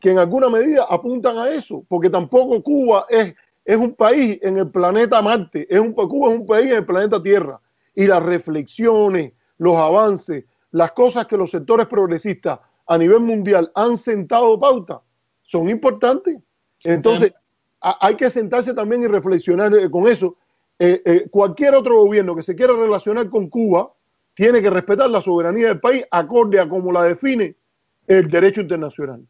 que en alguna medida apuntan a eso, porque tampoco Cuba es, es un país en el planeta Marte, es un, Cuba es un país en el planeta Tierra. Y las reflexiones, los avances, las cosas que los sectores progresistas a nivel mundial han sentado pauta son importantes. Entonces, hay que sentarse también y reflexionar eh, con eso. Eh, eh, cualquier otro gobierno que se quiera relacionar con Cuba tiene que respetar la soberanía del país acorde a como la define el derecho internacional.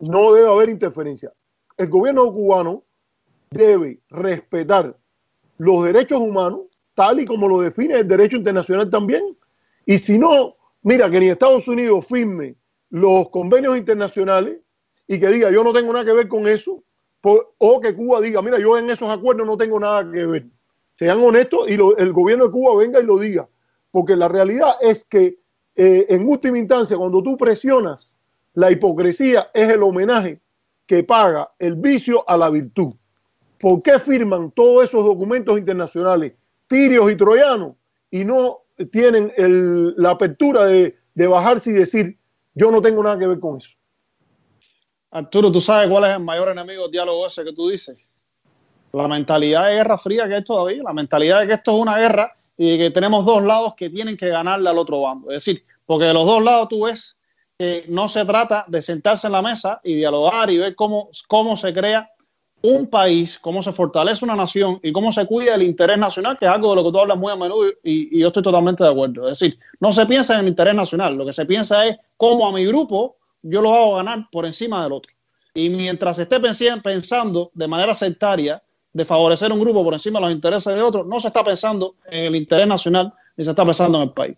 No debe haber interferencia. El gobierno cubano debe respetar los derechos humanos tal y como lo define el derecho internacional también. Y si no, mira, que ni Estados Unidos firme los convenios internacionales y que diga yo no tengo nada que ver con eso, o que Cuba diga, mira, yo en esos acuerdos no tengo nada que ver. Sean honestos y el gobierno de Cuba venga y lo diga porque la realidad es que eh, en última instancia, cuando tú presionas, la hipocresía es el homenaje que paga el vicio a la virtud. ¿Por qué firman todos esos documentos internacionales, tirios y troyanos, y no tienen la apertura de, de bajarse y decir, yo no tengo nada que ver con eso? Arturo, ¿tú sabes cuál es el mayor enemigo del diálogo ese que tú dices? La mentalidad de guerra fría que es todavía, la mentalidad de que esto es una guerra y que tenemos dos lados que tienen que ganarle al otro bando. Es decir, porque de los dos lados tú ves que no se trata de sentarse en la mesa y dialogar y ver cómo, cómo se crea un país, cómo se fortalece una nación y cómo se cuida el interés nacional, que es algo de lo que tú hablas muy a menudo y, y yo estoy totalmente de acuerdo. Es decir, no se piensa en el interés nacional, lo que se piensa es cómo a mi grupo yo lo hago ganar por encima del otro. Y mientras esté pensando de manera sectaria de favorecer un grupo por encima de los intereses de otro, no se está pensando en el interés nacional ni se está pensando en el país.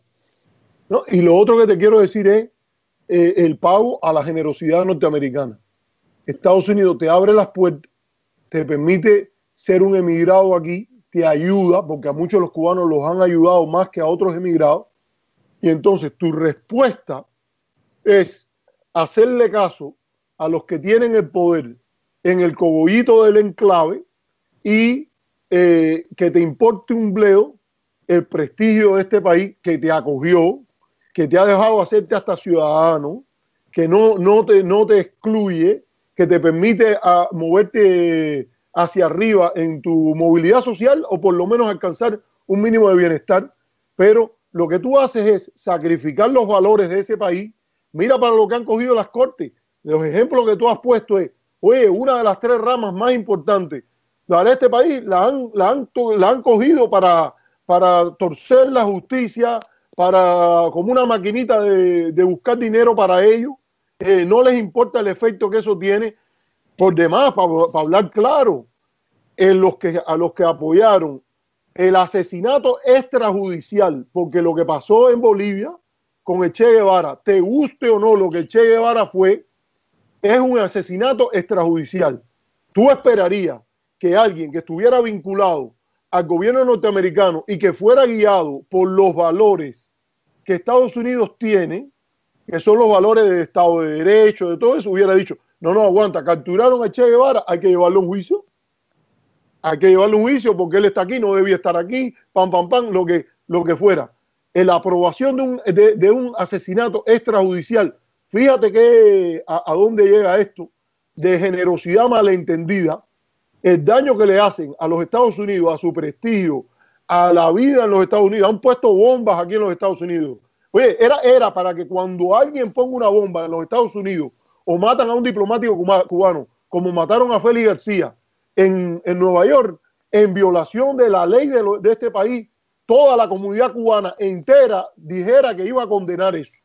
Y lo otro que te quiero decir es eh, el pago a la generosidad norteamericana. Estados Unidos te abre las puertas, te permite ser un emigrado aquí, te ayuda, porque a muchos de los cubanos los han ayudado más que a otros emigrados, y entonces tu respuesta es hacerle caso a los que tienen el poder en el cogollito del enclave y eh, que te importe un bleo el prestigio de este país que te acogió, que te ha dejado hacerte hasta ciudadano, que no, no, te, no te excluye, que te permite a moverte hacia arriba en tu movilidad social o por lo menos alcanzar un mínimo de bienestar, pero lo que tú haces es sacrificar los valores de ese país. Mira para lo que han cogido las cortes. Los ejemplos que tú has puesto es, oye, una de las tres ramas más importantes de este país la han, la han, la han cogido para, para torcer la justicia, para como una maquinita de, buscar dinero para ellos. Eh, no les importa el efecto que eso tiene. Por demás, para, hablar claro, en los que, a los que apoyaron el asesinato extrajudicial, porque lo que pasó en Bolivia con el Che Guevara, te guste o no lo que Che Guevara fue, es un asesinato extrajudicial. Tú esperarías que alguien que estuviera vinculado al gobierno norteamericano y que fuera guiado por los valores que Estados Unidos tiene, que son los valores de Estado de Derecho, de todo eso, hubiera dicho, no, no, aguanta, capturaron a Che Guevara, hay que llevarlo a un juicio. Hay que llevarlo a un juicio porque él está aquí, no debía estar aquí, pam, pam, pam, lo que, lo que fuera. En la aprobación de un, de, un asesinato extrajudicial, fíjate que a, a dónde llega esto, de generosidad malentendida, el daño que le hacen a los Estados Unidos, a su prestigio, a la vida en los Estados Unidos. Han puesto bombas aquí en los Estados Unidos. Oye, era, era para que cuando alguien ponga una bomba en los Estados Unidos o matan a un diplomático cubano, como mataron a Félix García en, Nueva York, en violación de la ley de, de este país, toda la comunidad cubana entera dijera que iba a condenar eso.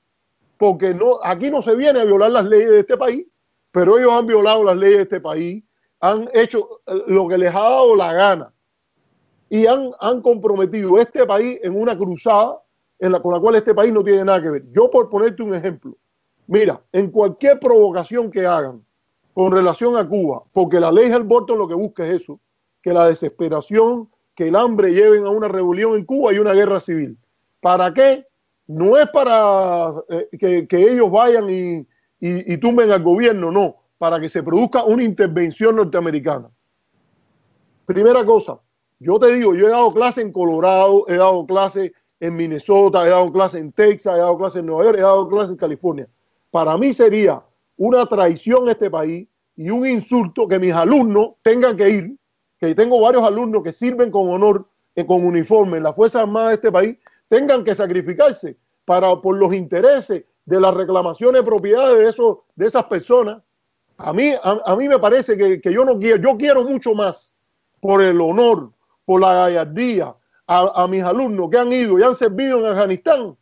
Porque no, aquí no se viene a violar las leyes de este país, pero ellos han violado las leyes de este país, han hecho lo que les ha dado la gana y han, han comprometido este país en una cruzada en la, con la cual este país no tiene nada que ver. Yo por ponerte un ejemplo, mira, en cualquier provocación que hagan con relación a Cuba, porque la ley del aborto lo que busca es eso, que la desesperación, que el hambre lleven a una rebelión en Cuba y una guerra civil. ¿Para qué? No es para eh, que, ellos vayan y, y tumben al gobierno, no, para que se produzca una intervención norteamericana. Primera cosa, yo te digo, yo he dado clase en Colorado, he dado clase en Minnesota, he dado clase en Texas, he dado clase en Nueva York, he dado clase en California. Para mí sería una traición a este país y un insulto que mis alumnos tengan que ir, que tengo varios alumnos que sirven con honor, eh, con uniforme en la Fuerza Armada de este país, tengan que sacrificarse para, por los intereses de las reclamaciones de propiedades de, esos, de esas personas. A mí, a, mí me parece que, que yo no quiero, yo quiero mucho más por el honor, por la gallardía a, mis alumnos que han ido y han servido en Afganistán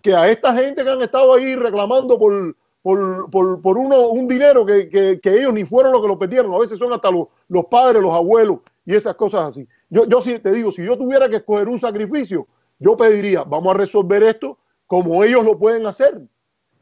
que a esta gente que han estado ahí reclamando por, por, uno, un dinero que, ellos ni fueron los que lo perdieron. A veces son hasta los, los padres, los abuelos y esas cosas así. Yo, yo sí te digo, si yo tuviera que escoger un sacrificio, yo pediría, vamos a resolver esto como ellos lo pueden hacer.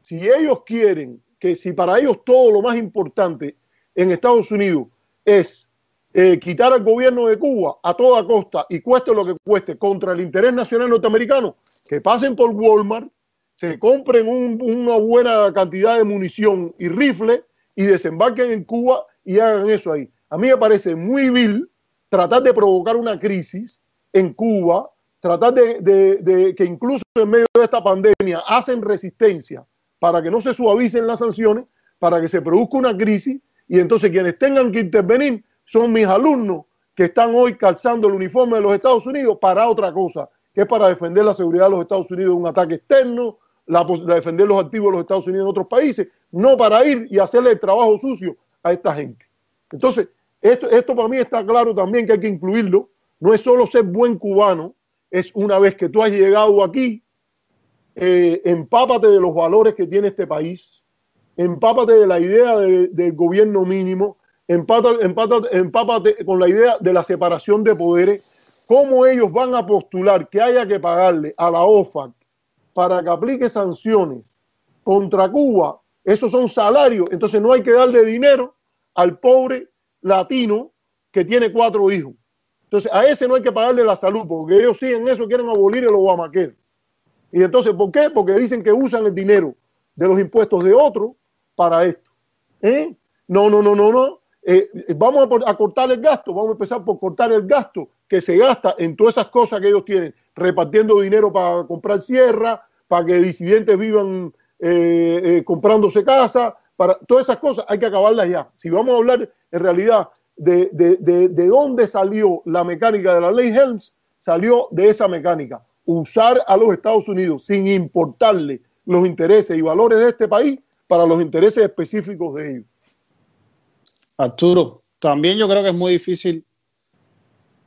Si ellos quieren que si para ellos todo lo más importante en Estados Unidos es eh, quitar al gobierno de Cuba a toda costa y cueste lo que cueste contra el interés nacional norteamericano, que pasen por Walmart, se compren una buena cantidad de munición y rifles y desembarquen en Cuba y hagan eso ahí. A mí me parece muy vil tratar de provocar una crisis en Cuba, tratar de, de que incluso en medio de esta pandemia hacen resistencia para que no se suavicen las sanciones, para que se produzca una crisis y entonces quienes tengan que intervenir son mis alumnos que están hoy calzando el uniforme de los Estados Unidos para otra cosa, que es para defender la seguridad de los Estados Unidos de un ataque externo, la, defender los activos de los Estados Unidos en otros países, no para ir y hacerle el trabajo sucio a esta gente. Entonces, esto, esto para mí está claro también que hay que incluirlo. No es solo ser buen cubano, es una vez que tú has llegado aquí, eh, empápate de los valores que tiene este país, empápate de la idea del gobierno mínimo, empápate con la idea de la separación de poderes, cómo ellos van a postular que haya que pagarle a la OFAC para que aplique sanciones contra Cuba, esos son salarios, entonces no hay que darle dinero al pobre latino que tiene cuatro hijos. Entonces a ese no hay que pagarle la salud, porque ellos sí en eso quieren abolir el Obamacare. Y entonces, ¿por qué? Porque dicen que usan el dinero de los impuestos de otros para esto. ¿Eh? No, no, no, no, no. Eh, vamos a, cortar el gasto, vamos a empezar por cortar el gasto que se gasta en todas esas cosas que ellos tienen, repartiendo dinero para comprar sierra, para que disidentes vivan eh, eh, comprándose casa, para todas esas cosas hay que acabarlas ya. Si vamos a hablar en realidad de, de dónde salió la mecánica de la ley Helms, salió de esa mecánica, usar a los Estados Unidos sin importarle los intereses y valores de este país para los intereses específicos de ellos. Arturo, también yo creo que es muy difícil.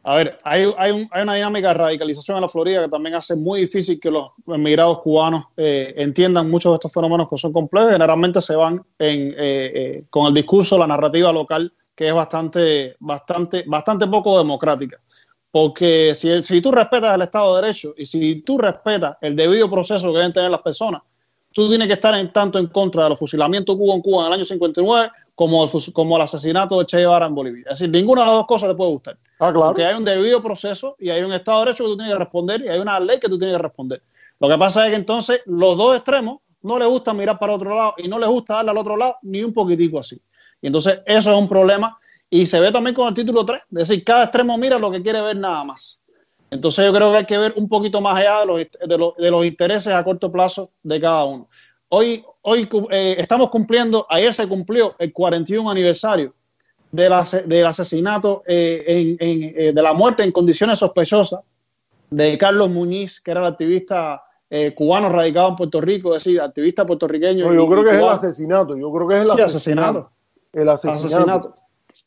A ver, hay, una dinámica de radicalización en la Florida que también hace muy difícil que los emigrados cubanos eh, entiendan muchos de estos fenómenos que son complejos. Generalmente se van eh, eh, con el discurso, la narrativa local, que es bastante, bastante, bastante poco democrática. Porque si, si tú respetas el Estado de Derecho y si tú respetas el debido proceso que deben tener las personas, tú tienes que estar en tanto en contra de los fusilamientos Cuba en Cuba en el año 59 como el, como el asesinato de Che Guevara en Bolivia. Es decir, ninguna de las dos cosas te puede gustar. Ah, claro. Porque hay un debido proceso y hay un Estado de Derecho que tú tienes que responder y hay una ley que tú tienes que responder. Lo que pasa es que entonces los dos extremos no les gusta mirar para otro lado y no les gusta darle al otro lado ni un poquitico así. Y entonces eso es un problema y se ve también con el título 3, es decir, cada extremo mira lo que quiere ver nada más. Entonces yo creo que hay que ver un poquito más allá de los, de los, de los intereses a corto plazo de cada uno. Hoy, hoy eh, estamos cumpliendo, ayer se cumplió el 41 aniversario del, del asesinato, eh, en, en, eh, de la muerte en condiciones sospechosas de Carlos Muñiz, que era el activista eh, cubano radicado en Puerto Rico, es decir, activista puertorriqueño. No, yo creo que es el asesinato, yo creo que es el sí, asesinato. El asesinato. asesinato.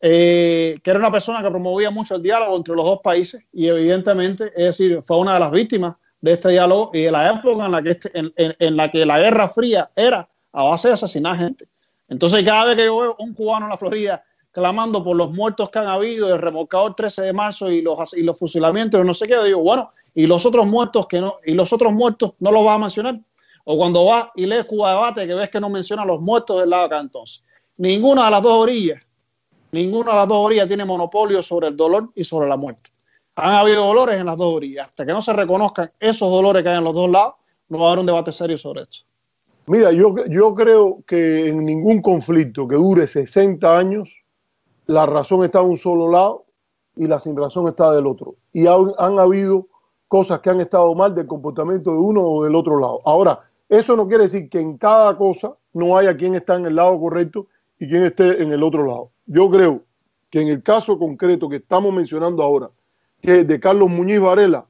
Eh, que era una persona que promovía mucho el diálogo entre los dos países y evidentemente, es decir, fue una de las víctimas de este diálogo y de la época en la que, este, en, la, que la Guerra Fría era a base de asesinar gente. Entonces, cada vez que yo veo un cubano en la Florida clamando por los muertos que han habido, el remolcador 13 de marzo y los, y los fusilamientos, no sé qué, digo, bueno, y los otros muertos que no, y los otros muertos no los va a mencionar. O cuando va y lees Cuba Debate, que ves que no menciona los muertos del lado acá entonces. Ninguna de las dos orillas, ninguna de las dos orillas tiene monopolio sobre el dolor y sobre la muerte. Han habido dolores en las dos orillas. Hasta que no se reconozcan esos dolores que hay en los dos lados, no va a haber un debate serio sobre esto. Mira, yo, yo creo que en ningún conflicto que dure 60 años, la razón está de un solo lado y la sin razón está del otro. Y han, han habido cosas que han estado mal del comportamiento de uno o del otro lado. Ahora, eso no quiere decir que en cada cosa no haya quien está en el lado correcto y quien esté en el otro lado. Yo creo que en el caso concreto que estamos mencionando ahora, que es de Carlos Muñiz Varela,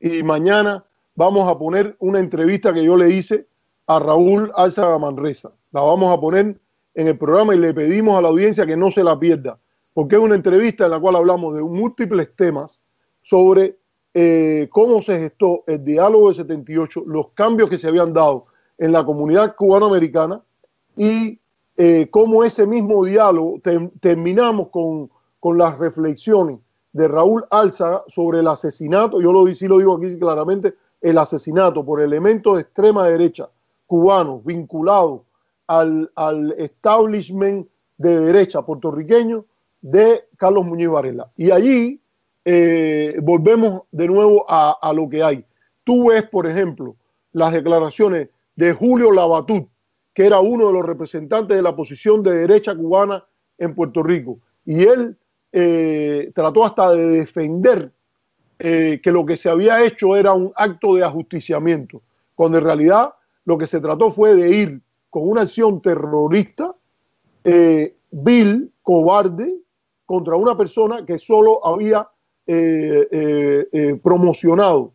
y mañana vamos a poner una entrevista que yo le hice a Raúl Alza Manresa. La vamos a poner en el programa y le pedimos a la audiencia que no se la pierda, porque es una entrevista en la cual hablamos de múltiples temas sobre eh, cómo se gestó el diálogo de 78, los cambios que se habían dado en la comunidad cubanoamericana y eh, cómo ese mismo diálogo te, terminamos con, con, las reflexiones de Raúl Alza sobre el asesinato, yo lo, sí lo digo aquí claramente, el asesinato por elementos de extrema derecha cubanos vinculados al, al establishment de derecha puertorriqueño de Carlos Muñoz Varela. Y allí eh, volvemos de nuevo a, a, lo que hay. Tú ves, por ejemplo, las declaraciones de Julio Labatut, que era uno de los representantes de la posición de derecha cubana en Puerto Rico, y él eh, trató hasta de defender eh, que lo que se había hecho era un acto de ajusticiamiento, cuando en realidad lo que se trató fue de ir con una acción terrorista, eh, vil, cobarde, contra una persona que solo había promocionado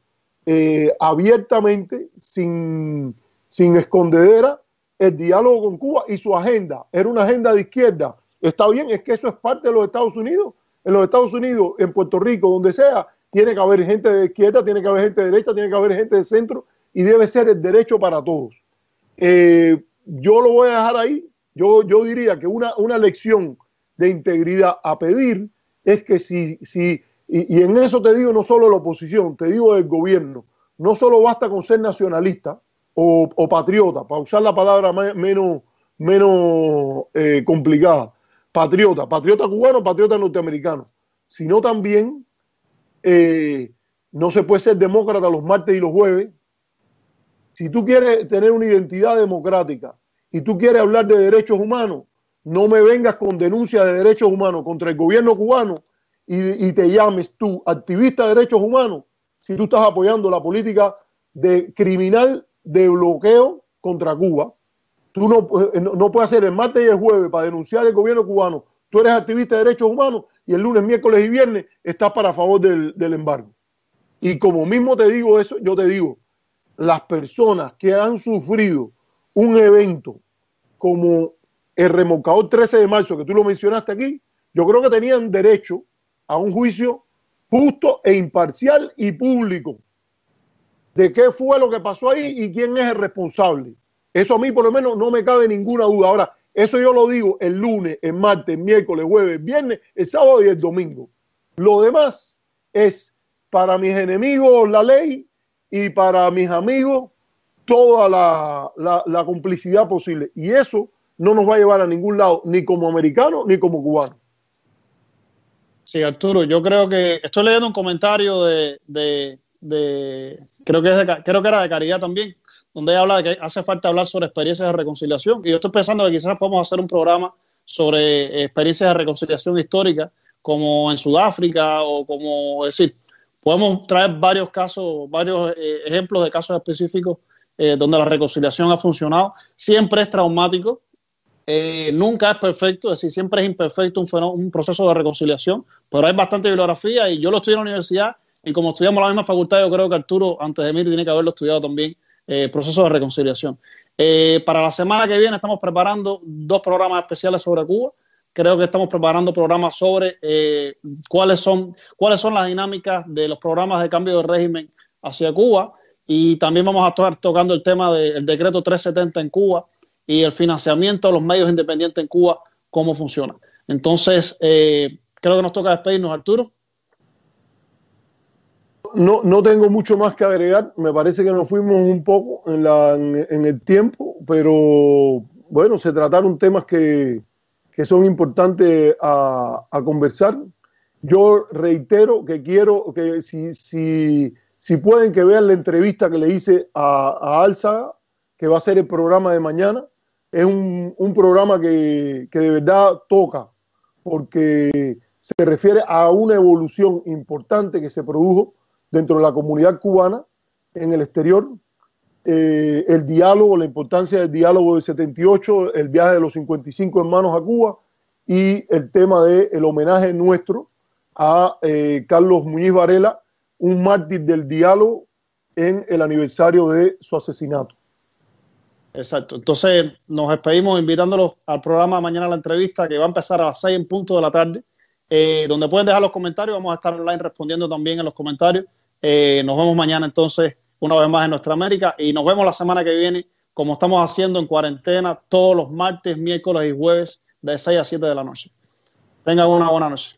abiertamente, sin, sin escondedera, el diálogo con Cuba y su agenda. Era una agenda de izquierda. Está bien, es que eso es parte de los Estados Unidos. En los Estados Unidos, en Puerto Rico, donde sea, tiene que haber gente de izquierda, tiene que haber gente de derecha, tiene que haber gente de centro y debe ser el derecho para todos. Eh, yo lo voy a dejar ahí. Yo, yo diría que una, una lección de integridad a pedir es que si, si y, y, en eso te digo no solo la oposición, te digo el gobierno. No solo basta con ser nacionalista o, patriota, para usar la palabra menos, menos eh, complicada. Patriota, patriota cubano, patriota norteamericano. Sino también eh, no se puede ser demócrata los martes y los jueves. Si tú quieres tener una identidad democrática y tú quieres hablar de derechos humanos, no me vengas con denuncias de derechos humanos contra el gobierno cubano y, y, te llames tú activista de derechos humanos si tú estás apoyando la política de criminal de bloqueo contra Cuba. Tú no, eh, no, no puedes hacer el martes y el jueves para denunciar el gobierno cubano. Tú eres activista de derechos humanos y el lunes, miércoles y viernes estás para favor del, del embargo. Y como mismo te digo eso, yo te digo, las personas que han sufrido un evento como el remolcador 13 de marzo, que tú lo mencionaste aquí, yo creo que tenían derecho a un juicio justo e imparcial y público de qué fue lo que pasó ahí y quién es el responsable. Eso a mí por lo menos no me cabe ninguna duda. Ahora, eso yo lo digo el lunes, el martes, el miércoles, jueves, viernes, el sábado y el domingo. Lo demás es para mis enemigos la ley y para mis amigos toda la, la, la complicidad posible. Y eso no nos va a llevar a ningún lado, ni como americano ni como cubano. Sí, Arturo, yo creo que estoy leyendo un comentario de, de creo, que es de, creo que era de Caridad también, donde habla de que hace falta hablar sobre experiencias de reconciliación. Y yo estoy pensando que quizás podemos hacer un programa sobre experiencias de reconciliación histórica, como en Sudáfrica o como, es decir, podemos traer varios casos, varios eh, ejemplos de casos específicos eh, donde la reconciliación ha funcionado. Siempre es traumático, eh, nunca es perfecto, es decir, siempre es imperfecto un, un proceso de reconciliación, pero hay bastante bibliografía y yo lo estudié en la universidad y como estudiamos la misma facultad, yo creo que Arturo, antes de mí, tiene que haberlo estudiado también, eh, proceso de reconciliación. Eh, para la semana que viene estamos preparando dos programas especiales sobre Cuba. Creo que estamos preparando programas sobre eh, cuáles, son, cuáles son las dinámicas de los programas de cambio de régimen hacia Cuba. Y también vamos a estar tocando el tema del decreto 370 en Cuba y el financiamiento de los medios independientes en Cuba, cómo funciona. Entonces, creo que nos toca despedirnos, Arturo no, no tengo mucho más que agregar. Me parece que nos fuimos un poco en, la, en, el tiempo, pero bueno, se trataron temas que, que son importantes a, a, conversar. Yo reitero que quiero que si, si, si pueden que vean la entrevista que le hice a, a que va a ser el programa de mañana. Es un, un programa que, que de verdad toca, porque se refiere a una evolución importante que se produjo dentro de la comunidad cubana en el exterior, eh, el diálogo, la importancia del diálogo del 78, el viaje de los 55 hermanos a Cuba y el tema del homenaje nuestro a eh, Carlos Muñiz Varela, un mártir del diálogo en el aniversario de su asesinato. Exacto. Entonces nos despedimos invitándolos al programa mañana la entrevista que va a empezar a las 6 en punto de la tarde, eh, donde pueden dejar los comentarios. Vamos a estar online respondiendo también en los comentarios. Eh, nos vemos mañana entonces una vez más en Nuestra América y nos vemos la semana que viene como estamos haciendo en cuarentena todos los martes, miércoles y jueves de 6 a 7 de la noche. Tengan una buena noche.